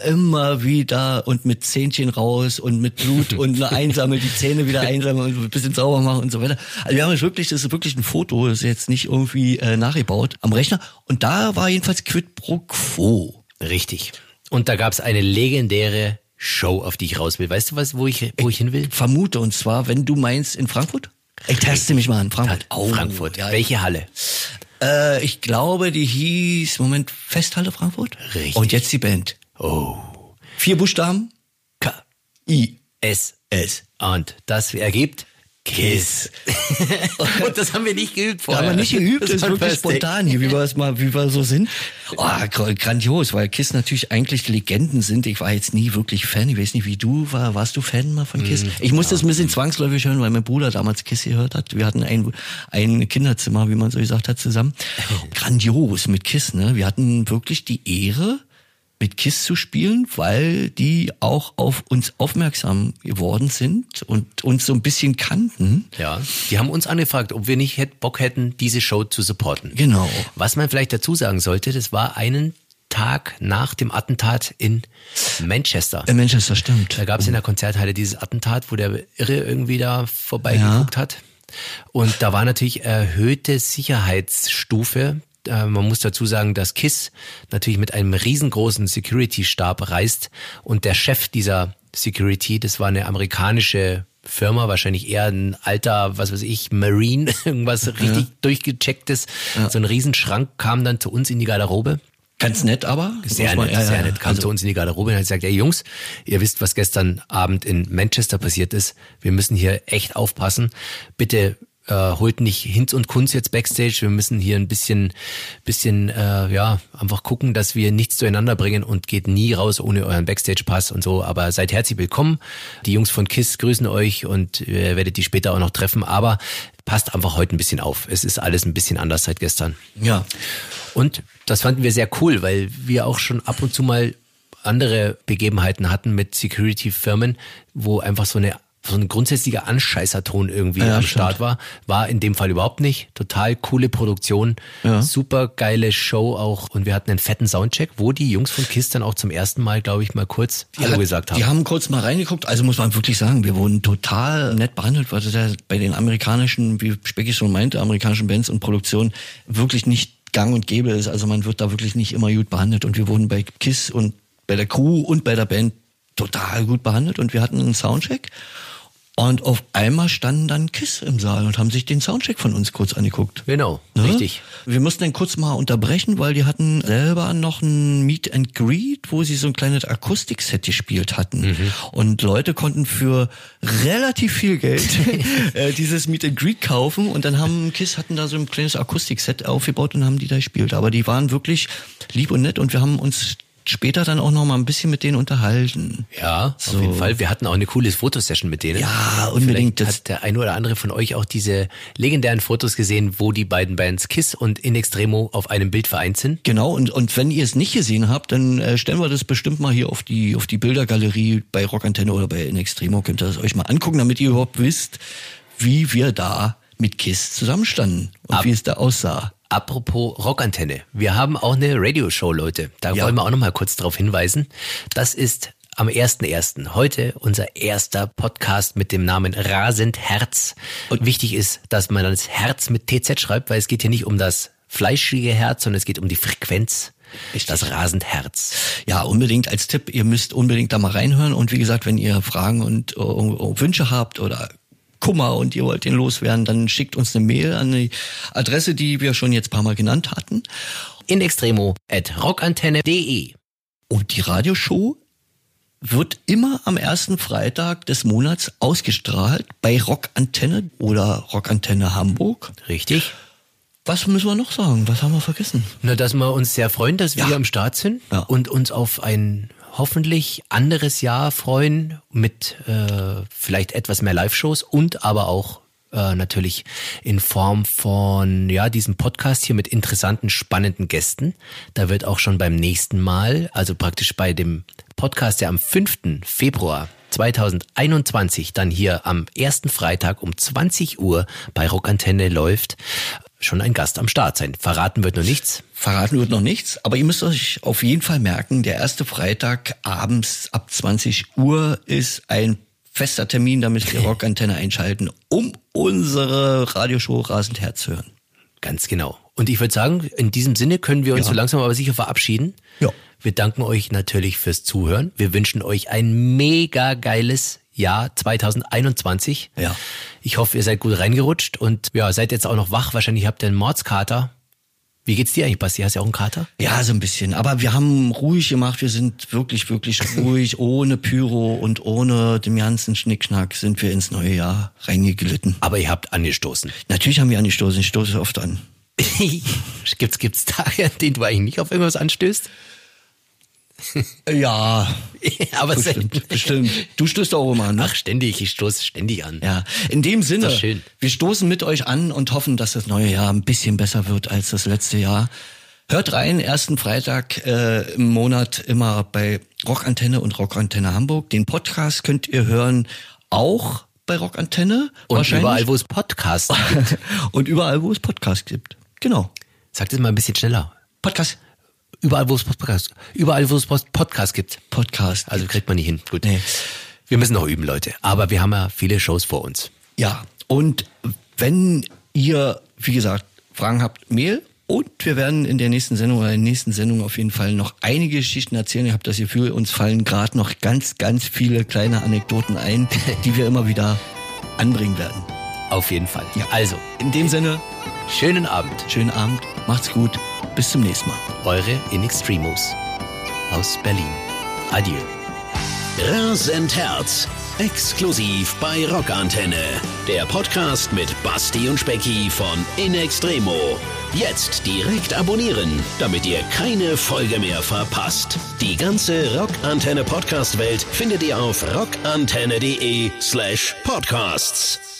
immer wieder und mit Zähnchen raus und mit Blut und einsammeln, die Zähne wieder einsammeln und ein bisschen sauber machen und so weiter. Also wir haben es wirklich, das ist wirklich ein Foto, das ist jetzt nicht irgendwie äh, nachgebaut am Rechner. Und da war jedenfalls Quid pro Quo. Richtig. Und da gab es eine legendäre Show, auf die ich raus will. Weißt du was, wo ich, wo ich hin will? Vermute, und zwar, wenn du meinst, in Frankfurt? Ich teste mich mal an Frankfurt. Oh, Frankfurt. Ja. Welche Halle? Äh, ich glaube, die hieß, Moment, Festhalle Frankfurt? Richtig. Und jetzt die Band. Oh. Vier Buchstaben. K. I. S. S. Und das ergibt Kiss. und das haben wir nicht geübt vorher. haben wir nicht geübt, das, ist wirklich spontan hier, wie wir es mal, wie wir so sind. Oh, grandios, weil Kiss natürlich eigentlich Legenden sind. Ich war jetzt nie wirklich Fan. Ich weiß nicht, wie du war. Warst du Fan mal von Kiss? Mm, ich musste es ja. ein bisschen zwangsläufig hören, weil mein Bruder damals Kiss gehört hat. Wir hatten ein, ein Kinderzimmer, wie man so gesagt hat, zusammen. Oh. Grandios mit Kiss, ne? Wir hatten wirklich die Ehre, mit KISS zu spielen, weil die auch auf uns aufmerksam geworden sind und uns so ein bisschen kannten. Ja, die haben uns angefragt, ob wir nicht Bock hätten, diese Show zu supporten. Genau. Was man vielleicht dazu sagen sollte, das war einen Tag nach dem Attentat in Manchester. In Manchester, stimmt. Da gab es in der Konzerthalle dieses Attentat, wo der Irre irgendwie da vorbeigeguckt ja. hat. Und da war natürlich erhöhte Sicherheitsstufe äh, man muss dazu sagen, dass KISS natürlich mit einem riesengroßen Security-Stab reist und der Chef dieser Security, das war eine amerikanische Firma, wahrscheinlich eher ein alter, was weiß ich, Marine, irgendwas richtig ja. durchgechecktes. Ja. So ein Riesenschrank kam dann zu uns in die Garderobe. Ganz nett aber. Sehr nett, ja, sehr nett. Kam also. zu uns in die Garderobe und hat gesagt, ey Jungs, ihr wisst, was gestern Abend in Manchester passiert ist. Wir müssen hier echt aufpassen. Bitte äh, holt nicht Hinz und Kunz jetzt Backstage. Wir müssen hier ein bisschen, bisschen, äh, ja, einfach gucken, dass wir nichts zueinander bringen und geht nie raus ohne euren Backstage-Pass und so. Aber seid herzlich willkommen. Die Jungs von KISS grüßen euch und ihr werdet die später auch noch treffen. Aber passt einfach heute ein bisschen auf. Es ist alles ein bisschen anders seit gestern. Ja. Und das fanden wir sehr cool, weil wir auch schon ab und zu mal andere Begebenheiten hatten mit Security-Firmen, wo einfach so eine so ein grundsätzlicher Anscheißerton irgendwie ja, am Start war. War in dem Fall überhaupt nicht. Total coole Produktion, ja. super geile Show auch und wir hatten einen fetten Soundcheck, wo die Jungs von KISS dann auch zum ersten Mal, glaube ich, mal kurz Hallo gesagt haben. Die haben kurz mal reingeguckt, also muss man wirklich sagen, wir wurden total nett behandelt, weil das bei den amerikanischen, wie Specky schon meinte, amerikanischen Bands und Produktionen wirklich nicht gang und gäbe ist. Also man wird da wirklich nicht immer gut behandelt und wir wurden bei KISS und bei der Crew und bei der Band total gut behandelt und wir hatten einen Soundcheck und auf einmal standen dann KISS im Saal und haben sich den Soundcheck von uns kurz angeguckt. Genau, ne? richtig. Wir mussten dann kurz mal unterbrechen, weil die hatten selber noch ein Meet and Greet, wo sie so ein kleines Akustikset gespielt hatten. Mhm. Und Leute konnten für relativ viel Geld äh, dieses Meet and Greet kaufen und dann haben KISS hatten da so ein kleines Akustikset aufgebaut und haben die da gespielt. Aber die waren wirklich lieb und nett und wir haben uns später dann auch noch mal ein bisschen mit denen unterhalten. Ja, so. auf jeden Fall. Wir hatten auch eine coole Fotosession mit denen. Ja, unbedingt. Vielleicht hat der eine oder andere von euch auch diese legendären Fotos gesehen, wo die beiden Bands Kiss und In Extremo auf einem Bild vereint sind. Genau, und, und wenn ihr es nicht gesehen habt, dann äh, stellen wir das bestimmt mal hier auf die, auf die Bildergalerie bei Rockantenne oder bei In Extremo. Könnt ihr das euch mal angucken, damit ihr überhaupt wisst, wie wir da mit Kiss zusammenstanden und Ab wie es da aussah. Apropos Rockantenne. Wir haben auch eine Radioshow, Leute. Da ja. wollen wir auch noch mal kurz darauf hinweisen. Das ist am 1.1. Heute unser erster Podcast mit dem Namen Rasend Herz. Und wichtig ist, dass man das Herz mit TZ schreibt, weil es geht hier nicht um das fleischige Herz, sondern es geht um die Frequenz. Richtig. Das rasend Herz. Ja, unbedingt als Tipp. Ihr müsst unbedingt da mal reinhören. Und wie gesagt, wenn ihr Fragen und uh, Wünsche habt oder Kummer und ihr wollt den loswerden, dann schickt uns eine Mail an die Adresse, die wir schon jetzt ein paar Mal genannt hatten. In extremo at rockantenne.de. Und die Radioshow wird immer am ersten Freitag des Monats ausgestrahlt bei Rockantenne oder Rockantenne Hamburg. Richtig. Was müssen wir noch sagen? Was haben wir vergessen? Na, dass wir uns sehr freuen, dass wir ja. am Start sind ja. und uns auf ein hoffentlich anderes Jahr freuen mit äh, vielleicht etwas mehr Live-Shows und aber auch äh, natürlich in Form von ja diesem Podcast hier mit interessanten, spannenden Gästen. Da wird auch schon beim nächsten Mal, also praktisch bei dem Podcast, der am 5. Februar 2021 dann hier am ersten Freitag um 20 Uhr bei Rockantenne läuft, schon ein Gast am Start sein. Verraten wird noch nichts. Verraten wird noch nichts, aber ihr müsst euch auf jeden Fall merken, der erste Freitag abends ab 20 Uhr ist ein fester Termin, da müsst ihr Rockantenne einschalten, um unsere Radioshow Rasend Herz zu hören. Ganz genau. Und ich würde sagen, in diesem Sinne können wir uns ja. so langsam aber sicher verabschieden. Ja. Wir danken euch natürlich fürs Zuhören. Wir wünschen euch ein mega geiles Jahr 2021. Ja. Ich hoffe, ihr seid gut reingerutscht und ja, seid jetzt auch noch wach. Wahrscheinlich habt ihr einen Mordskater. Wie geht's dir eigentlich, Basti? Hast du auch einen Kater? Ja, so ein bisschen. Aber wir haben ruhig gemacht. Wir sind wirklich, wirklich ruhig. ohne Pyro und ohne dem ganzen Schnickschnack sind wir ins neue Jahr reingeglitten. Aber ihr habt angestoßen. Natürlich haben wir angestoßen. Ich stoße oft an. gibt's, gibt's Tage, an denen du eigentlich nicht auf irgendwas anstößt? Ja, aber bestimmt, bestimmt. Du stößt auch immer an. Ne? Ach, ständig, ich stoße ständig an. Ja, in dem Sinne, wir stoßen mit euch an und hoffen, dass das neue Jahr ein bisschen besser wird als das letzte Jahr. Hört rein, ersten Freitag äh, im Monat immer bei Rockantenne und Rockantenne Hamburg. Den Podcast könnt ihr hören auch bei Rockantenne. Und überall, wo es Podcasts gibt. und überall, wo es Podcasts gibt. Genau. Sag das mal ein bisschen schneller. Podcast. Überall, wo es Podcast, überall, wo es Podcast gibt. Podcast. Also kriegt man nicht hin. Gut. Nee. Wir müssen noch üben, Leute. Aber wir haben ja viele Shows vor uns. Ja. Und wenn ihr, wie gesagt, Fragen habt, Mail und wir werden in der nächsten Sendung oder in der nächsten Sendung auf jeden Fall noch einige Geschichten erzählen. Ich habe das Gefühl, uns fallen gerade noch ganz, ganz viele kleine Anekdoten ein, die wir immer wieder anbringen werden. Auf jeden Fall. Ja. Also, in dem Sinne, schönen Abend. Schönen Abend. Macht's gut. Bis zum nächsten Mal. Eure In Extremos aus Berlin. Adieu. Rasend Herz. Exklusiv bei Rockantenne. Der Podcast mit Basti und Specki von In Extremo. Jetzt direkt abonnieren, damit ihr keine Folge mehr verpasst. Die ganze Rockantenne Podcast Welt findet ihr auf rockantenne.de slash podcasts.